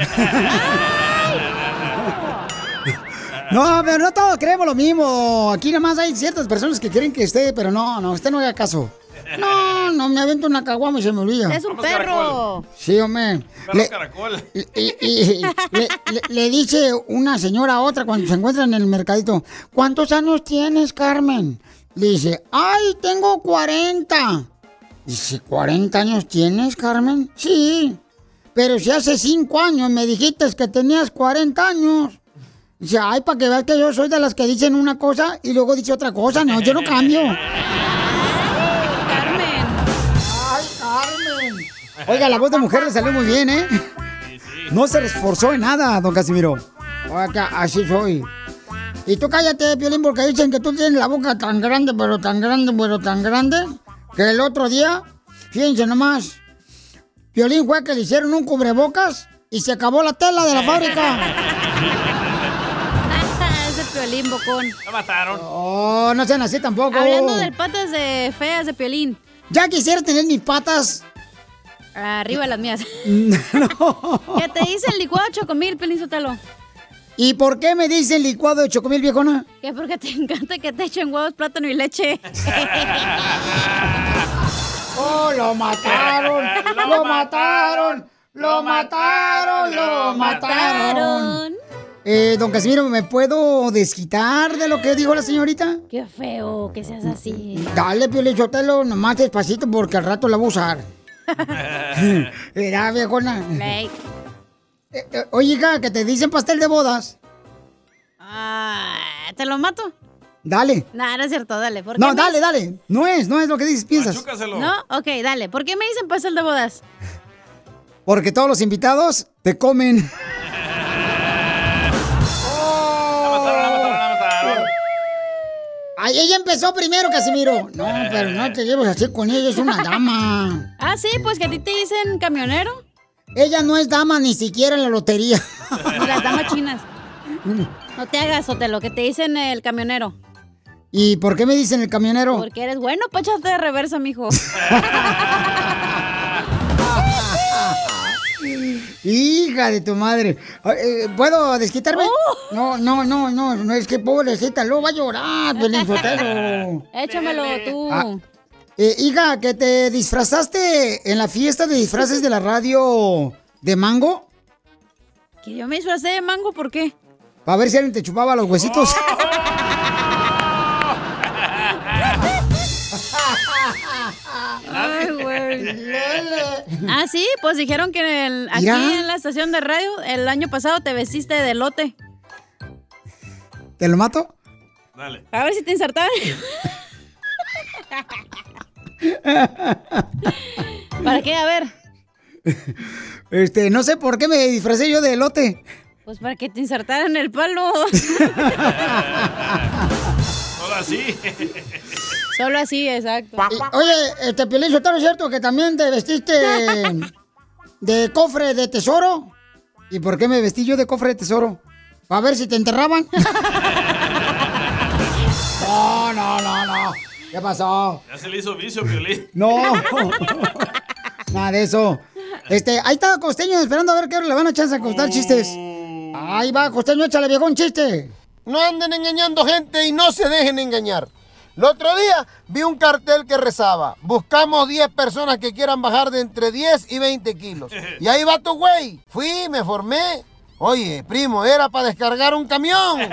No, pero no todos creemos lo mismo. Aquí nada más hay ciertas personas que creen que esté, pero no, no, usted no haga caso. No, no, me avento una caguama y se me olvida. Es un perro. Sí, hombre. Perro Le, caracol. y- y- y- le- le- le dice una señora a otra cuando se encuentran en el mercadito, ¿cuántos años tienes, Carmen? Le dice, ay, tengo 40. Dice, ¿40 años tienes, Carmen? Sí. Pero si hace 5 años me dijiste que tenías 40 años. Dice, ay, para que veas que yo soy de las que dicen una cosa y luego dice otra cosa. No, yo no cambio. Carmen. Ay, Carmen. Oiga, la voz de mujer le salió muy bien, ¿eh? No se esforzó en nada, don Casimiro. Acá, así soy. Y tú cállate, Piolín, porque dicen que tú tienes la boca tan grande, pero tan grande, pero tan grande, que el otro día, fíjense nomás, Piolín fue que le hicieron un cubrebocas y se acabó la tela de la fábrica. Ese piolín bocón. La mataron. Oh, no sean así tampoco. Hablando de patas de feas de piolín. Ya quisiera tener mis patas. Arriba las mías. no. Que te dicen licuado chocomil, Piolín Sotelo. ¿Y por qué me dicen licuado de chocomil, viejona? Que porque te encanta que te echen huevos, plátano y leche. ¡Oh, lo mataron! ¡Lo mataron! ¡Lo mataron! ¡Lo mataron! Eh, don Casimiro, ¿me puedo desquitar de lo que dijo la señorita? Qué feo que seas así. Dale, Pio Chotelo, nomás despacito porque al rato la voy a usar. Era, viejona. Eh, eh, oye, hija, que te dicen pastel de bodas. Ah, ¿Te lo mato? Dale. Nah, no es cierto, dale. ¿Por qué No, me dale, dale. No es, no es lo que dices, piensas. ¿No? Ok, dale. ¿Por qué me dicen pastel de bodas? Porque todos los invitados te comen. Ay, ella empezó primero, Casimiro. No, pero no te lleves así con ella, es una dama. Ah, sí, pues que a ti te dicen camionero. Ella no es dama ni siquiera en la lotería. Y las damas chinas. No te hagas, Otelo, que te dicen el camionero. ¿Y por qué me dicen el camionero? Porque eres bueno, pa' echarte de reversa, mijo. Hija de tu madre. Eh, ¿Puedo desquitarme? Oh. No, no, no, no, no es que pobrecita, lo va a llorar, Pelín Sotelo. Échamelo tú. Ah, eh, hija, que te disfrazaste en la fiesta de disfraces de la radio de mango, Que yo me disfracé de mango, ¿por qué? para ver si alguien te chupaba los huesitos. Ay, güey. Ah, sí, pues dijeron que en el- aquí Mira. en la estación de radio el año pasado te vestiste de lote. ¿Te lo mato? Dale. A ver si te insertaban. ¿Para qué? A ver. Este, no sé por qué me disfracé yo de elote. Pues para que te insertaran el palo. Solo así. Solo así, exacto. Y- Oye, este Piolín Sotelo, ¿es cierto que también te vestiste de cofre de tesoro? ¿Y por qué me vestí yo de cofre de tesoro? ¿Para ver si te enterraban? no, no, no, no. ¿Qué pasó? Ya se le hizo vicio, Piolín. No. Nada de eso. Este, ahí está Costeño esperando a ver qué hora le van a echar a contar chistes. Ahí va, Costeño, échale viejo un chiste. No anden engañando gente y no se dejen engañar. El otro día vi un cartel que rezaba, buscamos 10 personas que quieran bajar de entre 10 y 20 kilos. Y ahí va tu güey. Fui, me formé. Oye, primo, era para descargar un camión.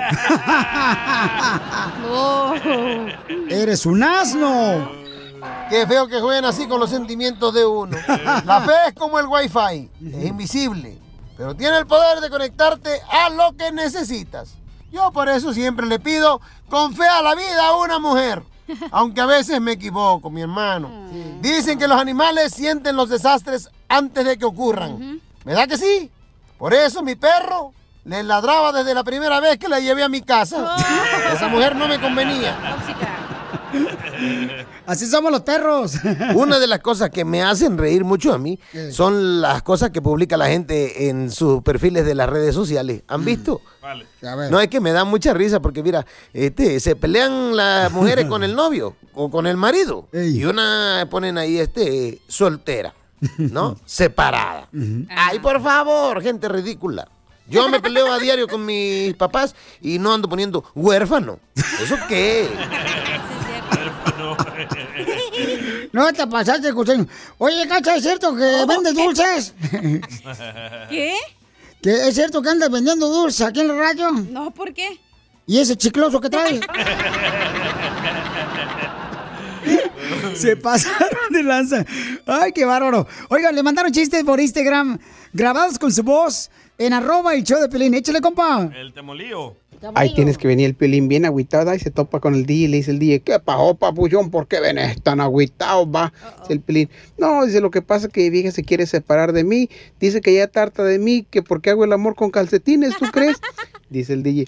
Eres un asno. Qué feo que jueguen así con los sentimientos de uno. La fe es como el wifi, es invisible, pero tiene el poder de conectarte a lo que necesitas. Yo por eso siempre le pido con fe a la vida a una mujer. Aunque a veces me equivoco, mi hermano. Dicen que los animales sienten los desastres antes de que ocurran. ¿Verdad que sí? Por eso mi perro le ladraba desde la primera vez que la llevé a mi casa. Esa mujer no me convenía. Así somos los perros. Una de las cosas que me hacen reír mucho a mí son las cosas que publica la gente en sus perfiles de las redes sociales. ¿Han visto? Vale. No, es que me da mucha risa porque mira, este, se pelean las mujeres con el novio o con el marido y una ponen ahí este soltera, ¿no? Separada. Ay, por favor, gente ridícula. Yo me peleo a diario con mis papás y no ando poniendo huérfano. ¿Eso qué? No te pasaste, costeño. Oye, Cacha, ¿es cierto que vendes dulces? ¿Qué? ¿Que ¿Es cierto que andas vendiendo dulces aquí en el radio? No, ¿por qué? ¿Y ese chicloso que traes? Se pasaron de lanza. Ay, qué bárbaro. Oigan, le mandaron chistes por Instagram grabados con su voz en arroba el show de Pelín. Échale, compa. El temolío. Ahí tienes que venir el piolín bien agüitado y se topa con el DJ y le dice el DJ, ¿qué pasó, papuchón? ¿Por qué vienes tan agüitado, va? Dice el piolín, no, dice, lo que pasa es que mi vieja se quiere separar de mí, dice que ya tarta de mí, que porque hago el amor con calcetines, ¿tú crees? Dice el DJ,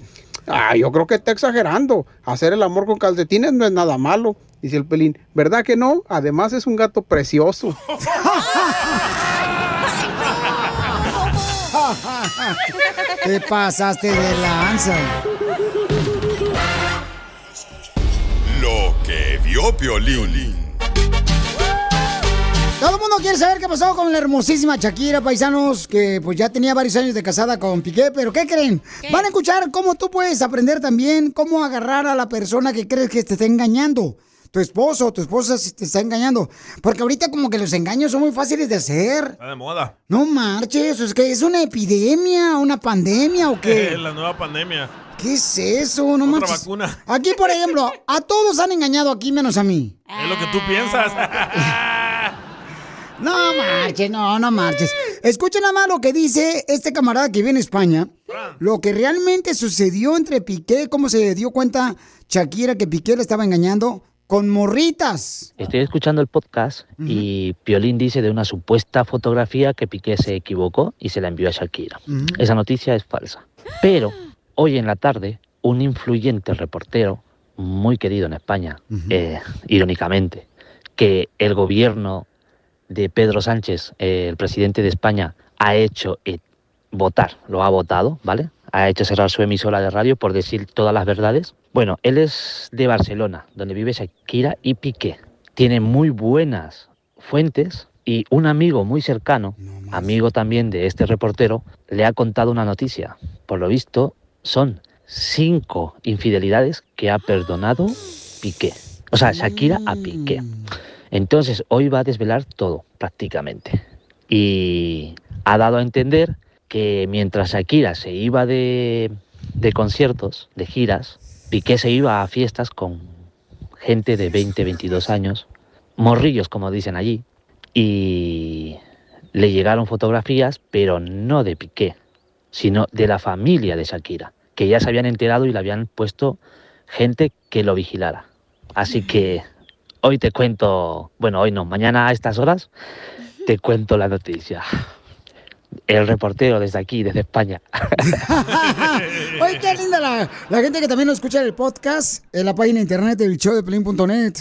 ah, yo creo que está exagerando, hacer el amor con calcetines no es nada malo. Dice el pelín, ¿verdad que no? Además es un gato precioso. Te pasaste de lanza. Lo que vio Piolín. Todo el mundo quiere saber qué pasó con la hermosísima Shakira, paisanos, que pues ya tenía varios años de casada con Piqué, pero ¿qué creen? Van a escuchar cómo tú puedes aprender también cómo agarrar a la persona que crees que te está engañando. Tu esposo o tu esposa si te está engañando. Porque ahorita como que los engaños son muy fáciles de hacer. Está de moda. No marches, es que es una epidemia, una pandemia o qué. la nueva pandemia. ¿Qué es eso? No Otra manches. vacuna. Aquí, por ejemplo, a todos han engañado aquí menos a mí. Es lo que tú piensas. No marches, no, no marches. Escuchen nada más lo que dice este camarada que vive en España. Lo que realmente sucedió entre Piqué, cómo se dio cuenta Shakira que Piqué le estaba engañando con morritas. Estoy escuchando el podcast y Piolín dice de una supuesta fotografía que Piqué se equivocó y se la envió a Shakira. Esa noticia es falsa. Pero hoy en la tarde, un influyente reportero, muy querido en España, eh, irónicamente, que el gobierno de Pedro Sánchez, eh, el presidente de España, ha hecho eh, votar, lo ha votado, ¿vale? Ha hecho cerrar su emisora de radio por decir todas las verdades. Bueno, él es de Barcelona, donde vive Shakira y Piqué. Tiene muy buenas fuentes y un amigo muy cercano, amigo también de este reportero, le ha contado una noticia. Por lo visto, son cinco infidelidades que ha perdonado Piqué. O sea, Shakira a Piqué. Entonces, hoy va a desvelar todo, prácticamente. Y ha dado a entender que mientras Shakira se iba de, de conciertos, de giras, Piqué se iba a fiestas con gente de 20, 22 años, morrillos, como dicen allí, y le llegaron fotografías, pero no de Piqué, sino de la familia de Shakira, que ya se habían enterado y le habían puesto gente que lo vigilara. Así que hoy te cuento, bueno, hoy no, mañana a estas horas te cuento la noticia. El reportero desde aquí, desde España. Oye, qué linda la, la gente que también nos escucha en el podcast, en la página de internet del show de Pelín.net.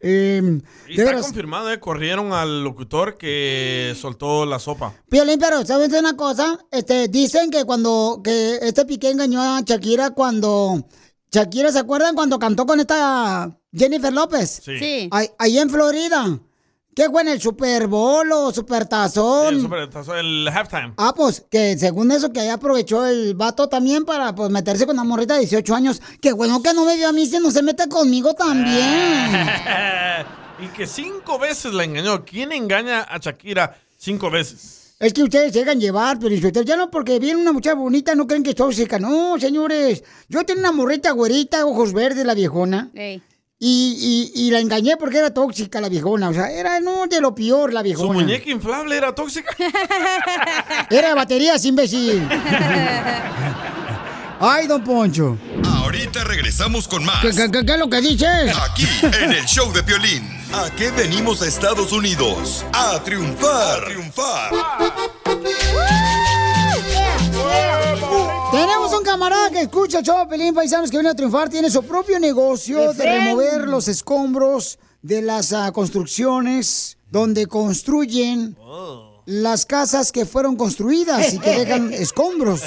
Eh, Y de está veras, confirmado, ¿eh? Corrieron al locutor que soltó la sopa. Piolín, pero ¿sabes una cosa? Este, dicen que cuando, que este Piqué engañó a Shakira cuando, Shakira, ¿se acuerdan cuando cantó con esta Jennifer López? Sí. Sí. Ahí, ahí en Florida. ¿Qué fue en el Super Bowl o Super Tazón? El, super- el halftime. Ah, pues que según eso que ahí aprovechó el vato también para pues meterse con una morrita de 18 años. Qué bueno que no me vio a mí si no se mete conmigo también. y que cinco veces la engañó. ¿Quién engaña a Shakira cinco veces? Es que ustedes se dejan llevar, pero ustedes ya no porque viene una muchacha bonita no creen que es tóxica. No, señores. Yo tenía una morrita güerita, ojos verdes, la viejona. Y, y, y la engañé porque era tóxica la viejona. O sea, era no de lo peor la ¿Su viejona. muñeca inflable era tóxica? Era de baterías, imbécil. Ay, don Poncho. Ahorita regresamos con más. ¿Qué, qué- qué- qué es lo que dices? Aquí, en el show de Piolín. ¿A qué venimos a Estados Unidos? A triunfar. A triunfar. Un camarada que escucha el Pelín Paisanos que viene a triunfar. Tiene su propio negocio de remover los escombros de las ah, construcciones donde construyen las casas que fueron construidas y que dejan escombros.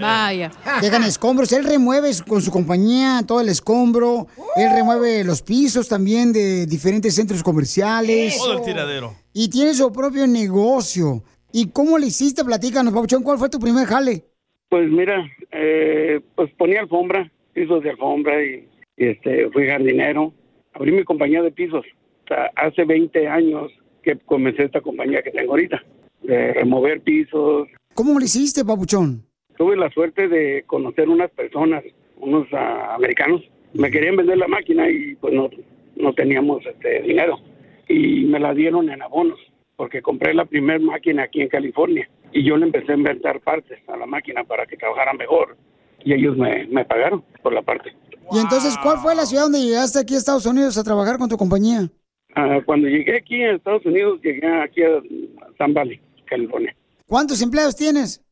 Vaya. Dejan escombros. Él remueve con su compañía todo el escombro. Él remueve los pisos también de diferentes centros comerciales. Todo el tiradero. Y tiene su propio negocio. ¿Y cómo le hiciste? Platícanos, Pabuchón. ¿Cuál fue tu primer jale? Pues mira, eh, pues ponía alfombra, pisos de alfombra y, y, este, fui jardinero. Abrí mi compañía de pisos. O sea, hace 20 años que comencé esta compañía que tengo ahorita, de remover pisos. ¿Cómo le hiciste, Pabuchón? Tuve la suerte de conocer unas personas, unos ah, americanos. Me querían vender la máquina y pues no, no teníamos este, dinero. Y me la dieron en abonos, porque compré la primera máquina aquí en California. Y yo le empecé a inventar partes a la máquina para que trabajara mejor. Y ellos me, me pagaron por la parte. Y entonces, ¿cuál fue la ciudad donde llegaste aquí a Estados Unidos a trabajar con tu compañía? Ah, cuando llegué aquí a Estados Unidos, llegué aquí a San Valley, California. ¿Cuántos empleados tienes?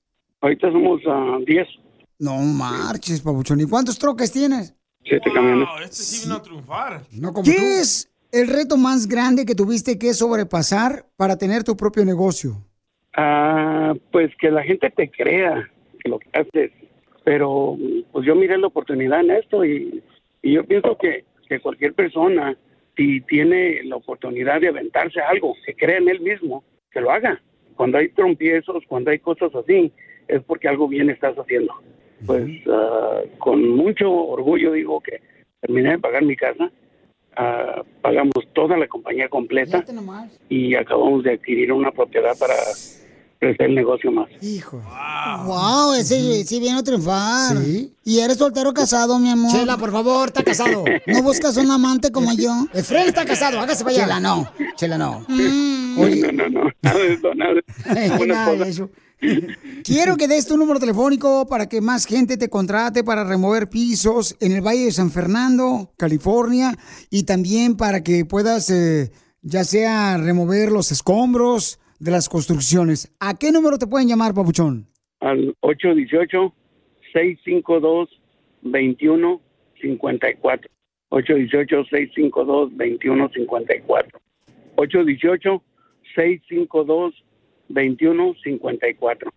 Ahorita somos ah, 10, No marches, Pabuchón. ¿Y cuántos troques tienes? 7 camiones. Este sí vino a triunfar. ¿Qué es el reto más grande que tuviste que sobrepasar para tener tu propio negocio? Ah, pues que la gente te crea que lo que haces. Pero pues yo miré la oportunidad en esto y, y yo pienso que, que cualquier persona, si tiene la oportunidad de aventarse a algo, que crea en él mismo, que lo haga. Cuando hay trompiezos, cuando hay cosas así, es porque algo bien estás haciendo. Pues ah, con mucho orgullo digo que terminé de pagar mi casa, ah, pagamos toda la compañía completa y acabamos de adquirir una propiedad para crecer el negocio más. Hijo. Wow, ese sí viene a triunfar. ¿Sí? ¿Y eres soltero casado, mi amor? Chela, por favor, está casado. ¿No buscas un amante como yo? Efraín está casado, hágase para allá. Chela, no. Chela, no. No, no, no, nada de eso, nada de eso. Nada de eso. Quiero que des tu número telefónico para que más gente te contrate para remover pisos en el Valle de San Fernando, California, y también para que puedas, eh, ya sea remover los escombros de las construcciones. ¿A qué número te pueden llamar, papuchón? Al 818-652-2154. 818-652-2154. 818-652-2154.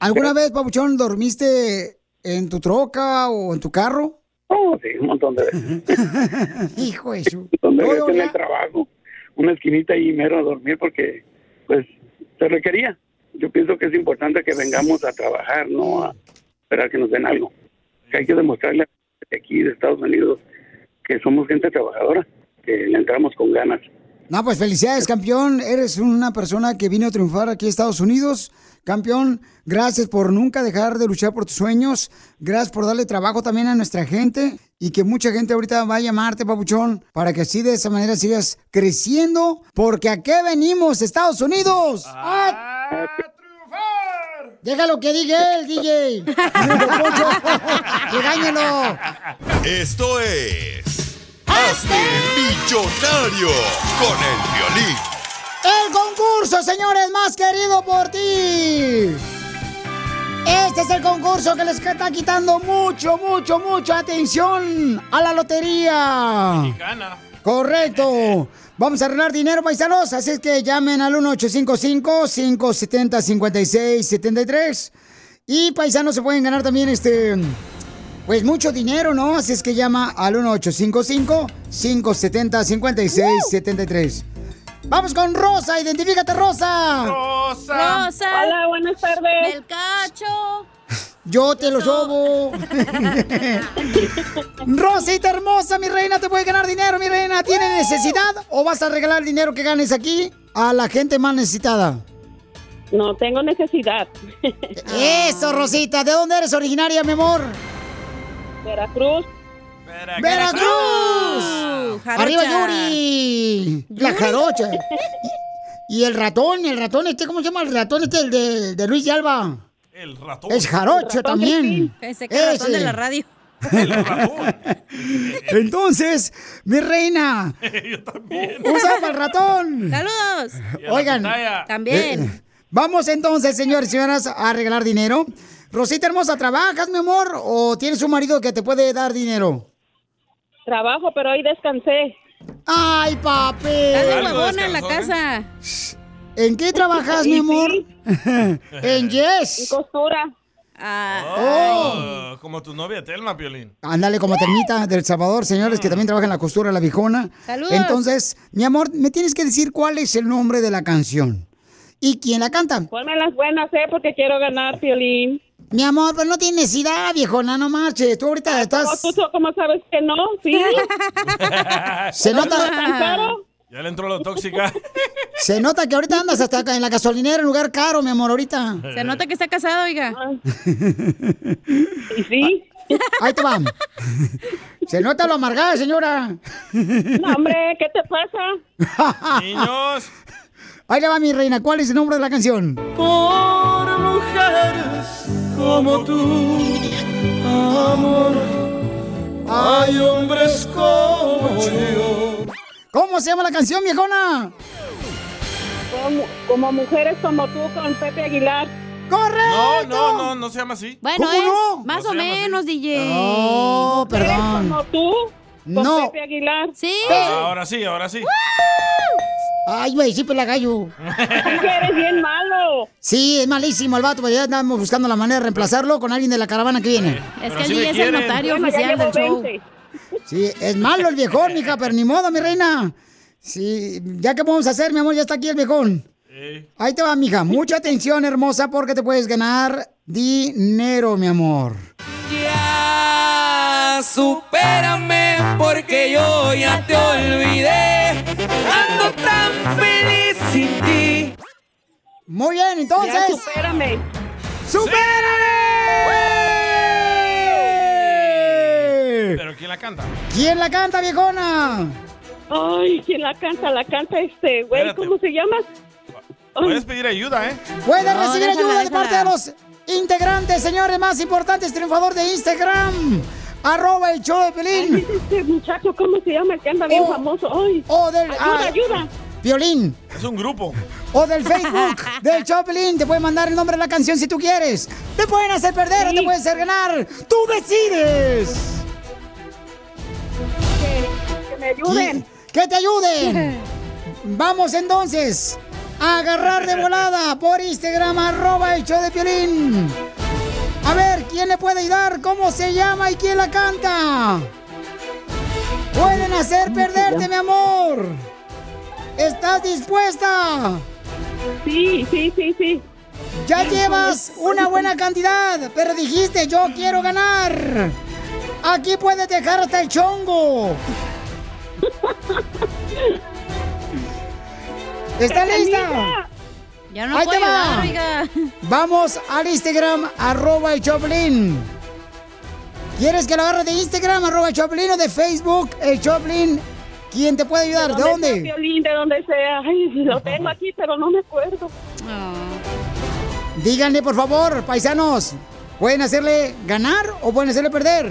¿Alguna vez, papuchón, dormiste en tu troca o en tu carro? Oh, sí, un montón de veces. Hijo de su... en ya- el trabajo, una esquinita ahí mero a dormir porque pues se requería. Yo pienso que es importante que vengamos a trabajar, no a esperar que nos den algo. Que hay que demostrarle aquí de Estados Unidos que somos gente trabajadora, que le entramos con ganas. No, pues felicidades, campeón. Eres una persona que vino a triunfar aquí a Estados Unidos. Campeón, gracias por nunca dejar de luchar por tus sueños. Gracias por darle trabajo también a nuestra gente. Y que mucha gente ahorita va a llamarte, papuchón, para que así de esa manera sigas creciendo. Porque ¿a qué venimos, Estados Unidos? ¡A triunfar! Déjalo que diga él, DJ. Regáñalo. Esto es. Hazte millonario con el violín. El concurso, señores, más querido por ti. Este es el concurso que les está quitando mucho, mucho, mucho atención a la lotería. Gana. Correcto. Vamos a arreglar dinero, paisanos. Así es que llamen al 1855-570-5673. Y paisanos se pueden ganar también este. Pues mucho dinero, ¿no? Así es que llama al 1855-570-5673. Vamos con Rosa, identifícate, Rosa. Rosa. Rosa. Hola, buenas tardes. El cacho. Yo te lo sobo. Rosita hermosa, mi reina, te puede ganar dinero, mi reina. ¿Tiene necesidad o vas a regalar el dinero que ganes aquí a la gente más necesitada? No tengo necesidad. Eso, Rosita. ¿De dónde eres originaria, mi amor? Veracruz. ¡Veracruz! Jarocha. ¡Arriba, Yuri! La jarocha. Y, el ratón, el ratón este, ¿cómo se llama el ratón este, el de, de Luis de Alba? El ratón. Es jarocho también. Pensé que era ratón de Ese. la radio. Entonces, mi reina, Yo también. usa para el ratón. ¡Saludos! Oigan, También. eh, vamos entonces, señores y señoras, a regalar dinero. Rosita hermosa, ¿trabajas, mi amor? ¿O tienes un marido que te puede dar dinero? Trabajo, pero hoy descansé. ¡Ay, papi! Estás de huevona en la casa. ¿En qué trabajas, mi amor? en Yes. En costura. Oh, como tu novia Telma, Piolín. Ándale como termita del Salvador, señores, que también trabaja en la costura La Viejona. Saludos. Entonces, mi amor, me tienes que decir cuál es el nombre de la canción. ¿Y quién la canta? Ponme las buenas, ¿eh? Porque quiero ganar, Piolín. Mi amor, pues no tiene necesidad, viejona, no marches. Tú ahorita estás... ¿Cómo, tú, ¿Cómo sabes que no? ¿Sí? Se ¿No nota... Ya le entró la tóxica. Se nota que ahorita andas hasta acá en la gasolinera, en lugar caro, mi amor, ahorita. Se nota que está casado, oiga. ¿Y sí? Ahí te va. Se nota lo amargada, señora. No, hombre, ¿qué te pasa? Niños. Ahí le va, mi reina. ¿Cuál es el nombre de la canción? Por mujeres como tú, amor, hay hombres como yo. ¿Cómo se llama la canción, viejona? Como, como mujeres como tú con Pepe Aguilar. ¡Correcto! No, no, no, no se llama así. Bueno, ¿Cómo es no? más No o así. menos, DJ. Oh, perdón. Como tú con No. Pepe Aguilar. Sí. Ah, ahora sí, ahora sí. Ay, güey, sí, la gallo. Es que eres bien malo. Sí, es malísimo el vato, pero ya andamos buscando la manera de reemplazarlo con alguien de la caravana que viene. Es que el sí es el notario Bueno, oficial del show. 20. Sí, es malo el viejón, mija, pero ni modo, mi reina. Sí, ya qué podemos hacer, mi amor, ya está aquí el viejón. Eh, Ahí te va, mija. Mucha atención, hermosa, porque te puedes ganar dinero, mi amor. Ya, supérame porque yo ya te olvidé. Ando tan feliz sin ti. Muy bien, Ya, entonces. supérame. ¡Supérale! Pero ¿quién la canta? ¿Quién la canta, viejona? Ay, ¿quién la canta? La canta este, güey, Espérate. ¿cómo se llama? Puedes pedir ayuda, ¿eh? Puede No, recibir déjala, ayuda de parte de los integrantes, señores, más importantes, triunfador de Instagram. Arroba el show de Pelín. dice este muchacho, ¿cómo se llama? El que anda bien Oh. famoso. Ay, O del. ayuda, ah, ayuda. Violín. Es un grupo. O del Facebook del Choplin. Te pueden mandar el nombre de la canción si tú quieres. Te pueden hacer perder o te pueden hacer ganar. ¡Tú decides! Que, que me ayuden. ¡Que te ayuden! Vamos entonces a agarrar de volada por Instagram, arroba el show de Piolín. A ver, ¿quién le puede ayudar? ¿Cómo se llama y quién la canta? Pueden hacer perderte, mi amor. ¿Estás dispuesta? Sí, sí, sí, sí. Ya llevas una buena cantidad, pero dijiste yo quiero ganar. Aquí puedes dejar hasta el chongo. ¿Está lista? Ya no Ahí te puedo ayudar, va. oiga. Vamos al Instagram, arroba el Choplin. ¿Quieres que lo agarre de Instagram, arroba el Choplin o de Facebook, el Choplin? ¿Quién te puede ayudar? ¿De dónde? Violín, de donde sea. Ay, lo tengo aquí, pero no me acuerdo. Díganle, por favor, paisanos. ¿Pueden hacerle ganar o pueden hacerle perder?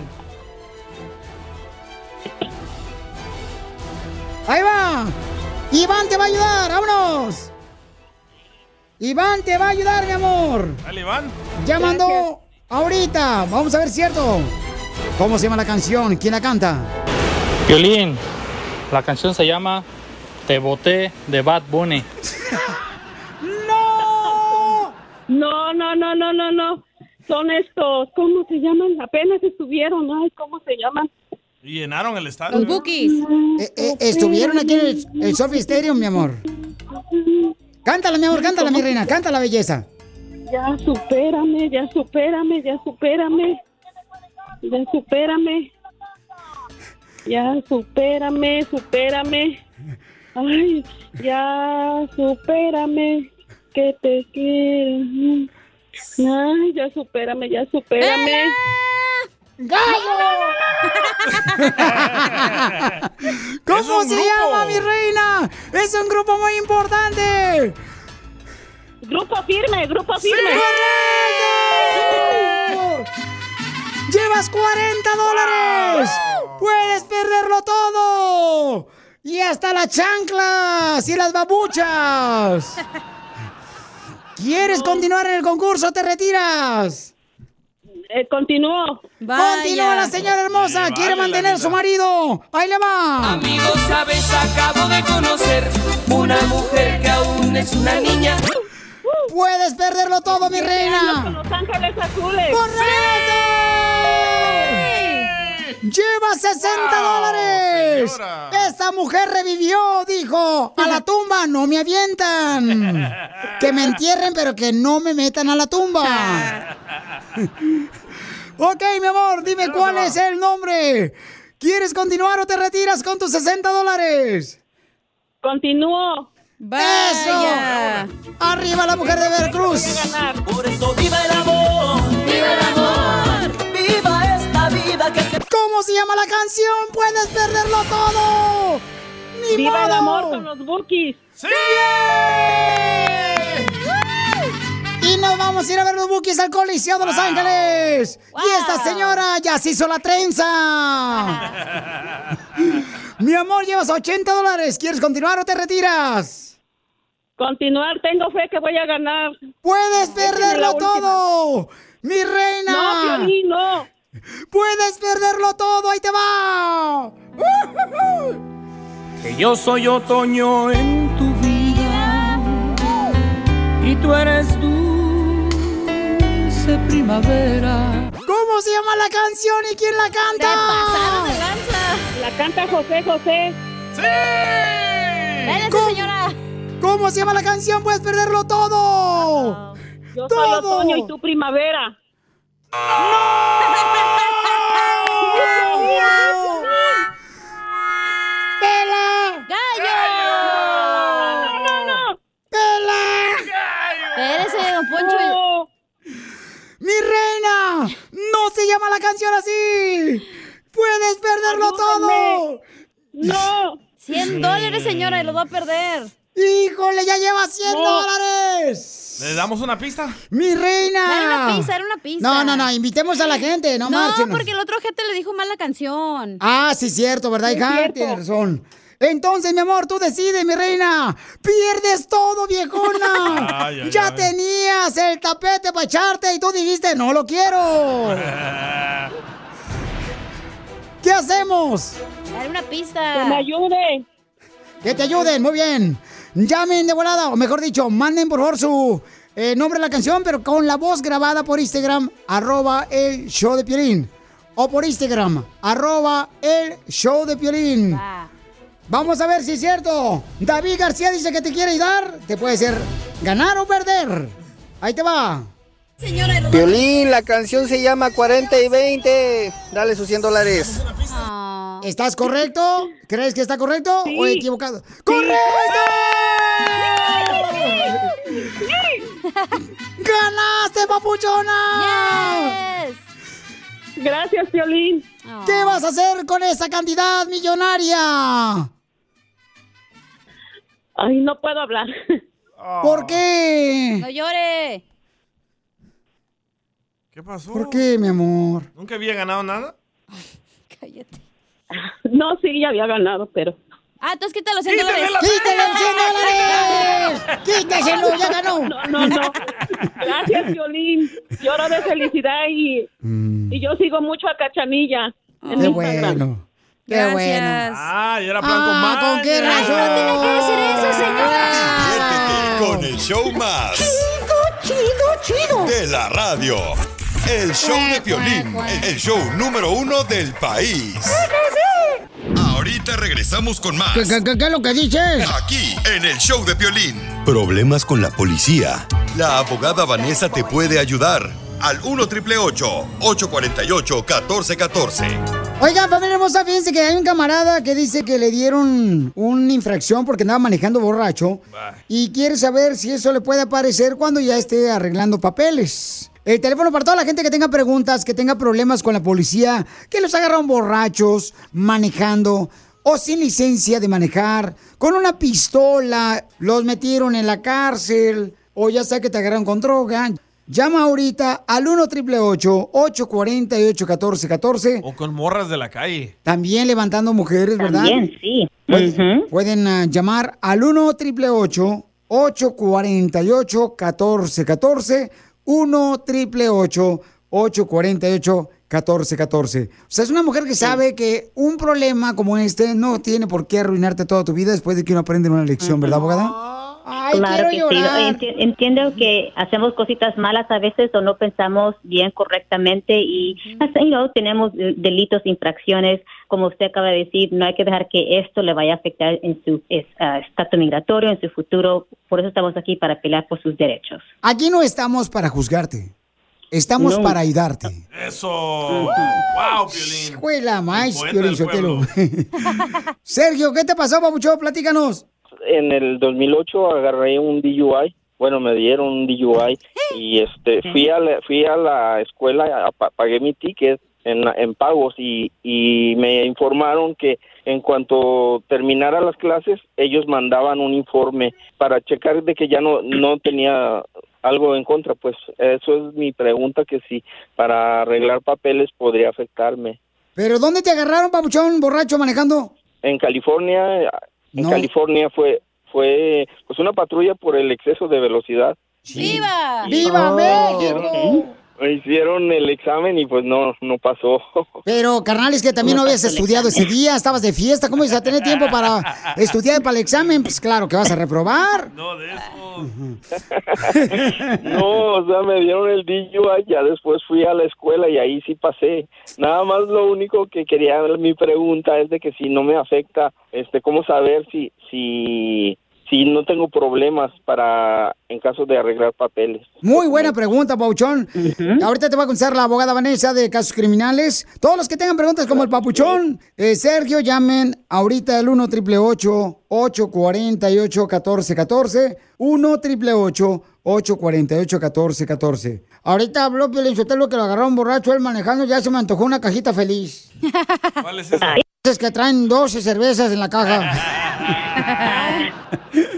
Ahí va. Iván te va a ayudar, vámonos. Iván te va a ayudar, mi amor. Dale, Iván. Ya mandó ahorita. Vamos a ver, cierto. ¿Cómo se llama la canción? ¿Quién la canta? Violín, la canción se llama Te boté de Bad Bunny. No, no, no, no, no, no. Son estos, ¿cómo se llaman? Apenas estuvieron, ay, ¿cómo se llaman? Y llenaron el estadio. Los Bookies. Eh, eh, estuvieron aquí en el, el Sophie Stadium, mi amor. Cántala, mi amor, cántala, mi reina, cántala, belleza. Ya supérame, ya supérame, ya supérame. Ya supérame. Ya supérame, supérame. Ay, ya supérame, que te quiero. Ay, ya supérame, ya supérame. ¿Cómo se llama, mi reina? Es un grupo muy importante. Grupo firme, grupo firme. ¡Correcto! ¡Llevas 40 dólares! ¡Puedes perderlo todo! ¡Y hasta las chanclas y las babuchas! ¿Quieres continuar en el concurso o te retiras? Eh, continúo. Continúa la señora hermosa. Quiere mantener a su marido. Ahí le va. Amigos, sabes, acabo de conocer una mujer que aún es una niña. Puedes perderlo todo, mi reina. Con Los Ángeles Azules. ¡Correcto! ¡Lleva 60 dólares! Esta mujer revivió, dijo. A la tumba no me avientan. Que me entierren, pero que no me metan a la tumba. ok, mi amor, dime cuál es el nombre. ¿Quieres continuar o te retiras con tus 60 dólares? Continúo. ¡Eso! ¡Arriba la mujer de Veracruz! Por eso viva el amor, viva el amor, viva ¿Cómo se llama la canción? ¡Puedes perderlo todo! ¡Ni Viva el modo! amor con los bookies. ¡Sí! Y nos vamos a ir a ver los bookies al Coliseo de Los Ángeles. Y esta señora ya se hizo la trenza. Mi amor, llevas 80 dólares. ¿Quieres continuar o te retiras? Continuar, tengo fe que voy a ganar. ¡Puedes perderlo todo! ¡Mi reina! No, no. ¡Puedes perderlo todo! ¡Ahí te va! Que yo soy otoño en tu vida y tú eres dulce primavera. ¿Cómo se llama la canción y quién la canta? pasaron de La canta José José. ¡Sí! ¿Cómo, señora! ¿Cómo se llama la canción? ¡Puedes perderlo todo! Yo soy otoño y tú primavera. ¡Pela! reina! ¡No se llama la canción así! ¡Puedes perderlo todo! No. 100 dólares, señora, y los va a perder. ¡Híjole, ya lleva 100 dólares! ¿Le damos una pista? ¡Mi reina! Era una pista, era una pista. No, no, no, invitemos a la gente, no, No, marchen. porque el otro gente le dijo mal la canción. Ah, sí, cierto, ¿verdad, hija? cierto. Tienes razón. Entonces, mi amor, tú decides, mi reina. Pierdes todo, viejona. Ay, ay, ya ay. tenías el tapete para echarte y tú dijiste, no lo quiero. ¿Qué hacemos? Dale una pista. Que me ayude. Que te ayuden, muy bien. Llamen de volada, o mejor dicho, manden por favor su eh, nombre de la canción, pero con la voz grabada por Instagram, arroba el show de Piolín. O por Instagram, arroba el show de Piolín. Vamos a ver si es cierto. David García dice que te quiere ayudar. Te puede ser ganar o perder. Ahí te va. Violín, la canción se llama 40 y 20. Dale sus 100 dólares. ¿Estás correcto? ¿Crees que está correcto o equivocado? ¡Correcto! ¡Ganaste, papuchona! Gracias, Violín. ¿Qué vas a hacer con esa cantidad millonaria? Ay, no puedo hablar. ¿Por qué? No llore. ¿Qué pasó? ¿Por qué, mi amor? ¿Nunca había ganado nada? Cállate. No, sí, ya había ganado, pero Ah, entonces quita los 100 dólares. ¡Quítale los 100 dólares! ¡Quítaselo! ¡Ya ganó! No, no, no. Gracias, Violín. Lloro de felicidad y, y yo sigo mucho a Cachanilla. en Qué Instagram. bueno. Qué bueno. Ah, y era plan con Ah, ¿con qué razón? tiene que decir eso, señora. Diviértete con el show más. Chido, chido, chido. De la radio. El show de Piolín. El show número uno del país. Ahorita regresamos con más. ¿Qué, qué, qué, qué es lo que dices? Aquí, en el show de Piolín. Problemas con la policía. La abogada Vanessa te puede ayudar. Al 1 848 1414 Oigan, familia hermosa, fíjense que hay un camarada que dice que le dieron una infracción porque andaba manejando borracho y quiere saber si eso le puede aparecer cuando ya esté arreglando papeles. El teléfono para toda la gente que tenga preguntas, que tenga problemas con la policía, que los agarraron borrachos, manejando o sin licencia de manejar, con una pistola, los metieron en la cárcel o ya sea que te agarraron con droga. Llama ahorita al 1 888 848 1414 O con morras de la calle. también levantando mujeres, ¿verdad? También, sí. Pues, Pueden ah, llamar al 1 888 848 1414 1 888 848 1414 O sea, es una mujer que sabe que un problema como este no tiene por qué arruinarte toda tu vida después de que uno aprende una lección, ¿verdad, abogada? Ay, claro que sí. Entiendo que hacemos cositas malas a veces o no pensamos bien correctamente y you know, tenemos eh, delitos, infracciones. Como usted acaba de decir, no hay que dejar que esto le vaya a afectar en su es, estatus migratorio, en su futuro. Por eso estamos aquí para pelear por sus derechos. Aquí no estamos para juzgarte. Estamos No. para ayudarte. Eso. Wow, Piolín. Escuela, más, Piolín. Sergio, ¿qué te pasó, papucho? Platícanos. En el 2008 agarré un DUI. Bueno, me dieron un DUI y este fui a la, fui a la escuela, a- pa- pagué mi ticket en, en pagos y, y me informaron que en cuanto terminara las clases ellos mandaban un informe para checar de que ya no no tenía algo en contra. Pues eso es mi pregunta que si para arreglar papeles podría afectarme. ¿Pero dónde te agarraron, papuchón, borracho, manejando? En California, en No. California fue fue pues una patrulla por el exceso de velocidad. ¡Viva! ¡Viva Oh, México! Me hicieron el examen y pues no no pasó. Pero, carnal, es que también no habías estudiado ese día, estabas de fiesta, ¿cómo ibas a tener tiempo para estudiar para el examen? Pues claro que vas a reprobar. No, de eso. No, o sea, me dieron el DUI, ya después fui a la escuela y ahí sí pasé. Nada más lo único que quería, mi pregunta es de que si no me afecta, este, ¿cómo saber si, si, si no tengo problemas para, en caso de arreglar papeles? Muy buena pregunta, Pauchón. Ahorita te va a contestar la abogada Vanessa de casos criminales. Todos los que tengan preguntas como el Papuchón, eh, Sergio, llamen ahorita al 1 888 848 1414 1 888 848 1414 Ahorita habló Piolín Sotelo que lo agarraron borracho él manejando, ya se me antojó una cajita feliz. ¿Cuál es esa? Es que traen 12 cervezas en la caja.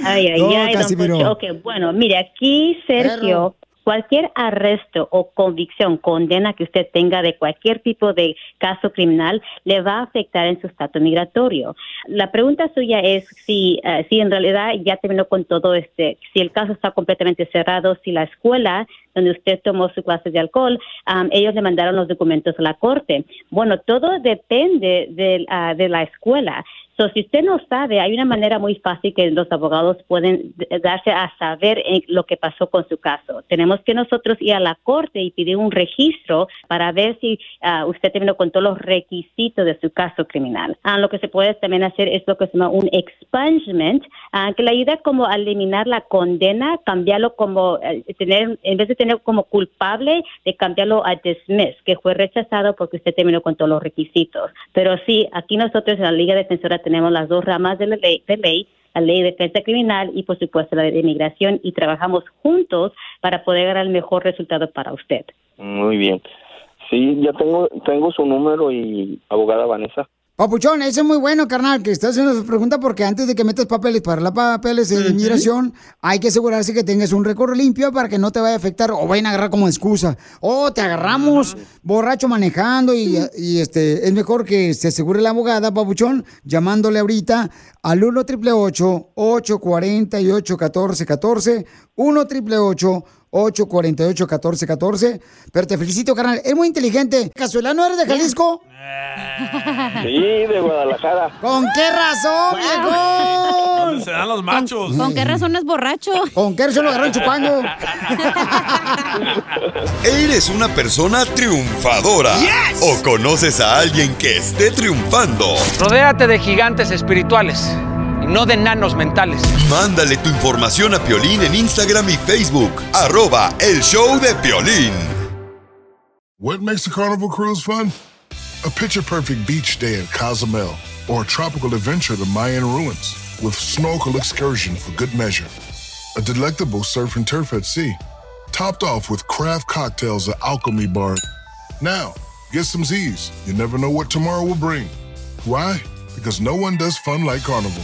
Ay, ay, No, ay, don bueno, mire, aquí, Sergio, cualquier arresto o convicción, condena que usted tenga de cualquier tipo de caso criminal, le va a afectar en su estatus migratorio. La pregunta suya es si, eh, si en realidad ya terminó con todo este, si el caso está completamente cerrado, si la escuela donde usted tomó su clase de alcohol, am, ellos le mandaron los documentos a la corte. Bueno, todo depende de, ah, de la escuela. So, si usted no sabe, hay una manera muy fácil que los abogados pueden darse a saber lo que pasó con su caso. Tenemos que nosotros ir a la corte y pedir un registro para ver si ah, usted terminó con todos los requisitos de su caso criminal. Ah, lo que se puede también hacer es lo que se llama un expungement, ah, que le ayuda como a eliminar la condena, cambiarlo como, eh, tener, en vez de tener como culpable, de cambiarlo a dismiss, que fue rechazado porque usted terminó con todos los requisitos. Pero sí, aquí nosotros en la Liga Defensora tenemos las dos ramas de la ley, de ley la ley de defensa criminal y por supuesto la de inmigración y trabajamos juntos para poder dar el mejor resultado para usted. Muy bien. Sí, ya tengo, tengo su número y abogada Vanessa. Papuchón, eso es muy bueno, carnal, que estás haciendo esa pregunta porque antes de que metas papeles para la papeles de inmigración, hay que asegurarse que tengas un récord limpio para que no te vaya a afectar o vayan a agarrar como excusa. O te agarramos borracho manejando y, y, este es mejor que se asegure la abogada, Papuchón, llamándole ahorita al 1 888 848 1414 1 888 848-1414. Pero te felicito, carnal. Es muy inteligente. ¿Casuelano eres de Jalisco? Sí, de Guadalajara. ¿Con qué razón? ¿Dónde se dan los machos? ¿Con qué razón es borracho? ¿Con qué razón lo agarraron chupando? ¿Eres una persona triunfadora? ¿O conoces a alguien que esté triunfando? Rodéate de gigantes espirituales y no de enanos mentales. Mándale tu información a Piolín en Instagram y Facebook. Arroba El Show de Piolín. What makes a carnival cruise fun? A picture perfect beach day at Cozumel or a tropical adventure to Mayan ruins with snorkel excursion for good measure. A delectable surf and turf at sea, topped off with craft cocktails at Alchemy Bar. Now, get some Z's. You never know what tomorrow will bring. Why? Because no one does fun like Carnival.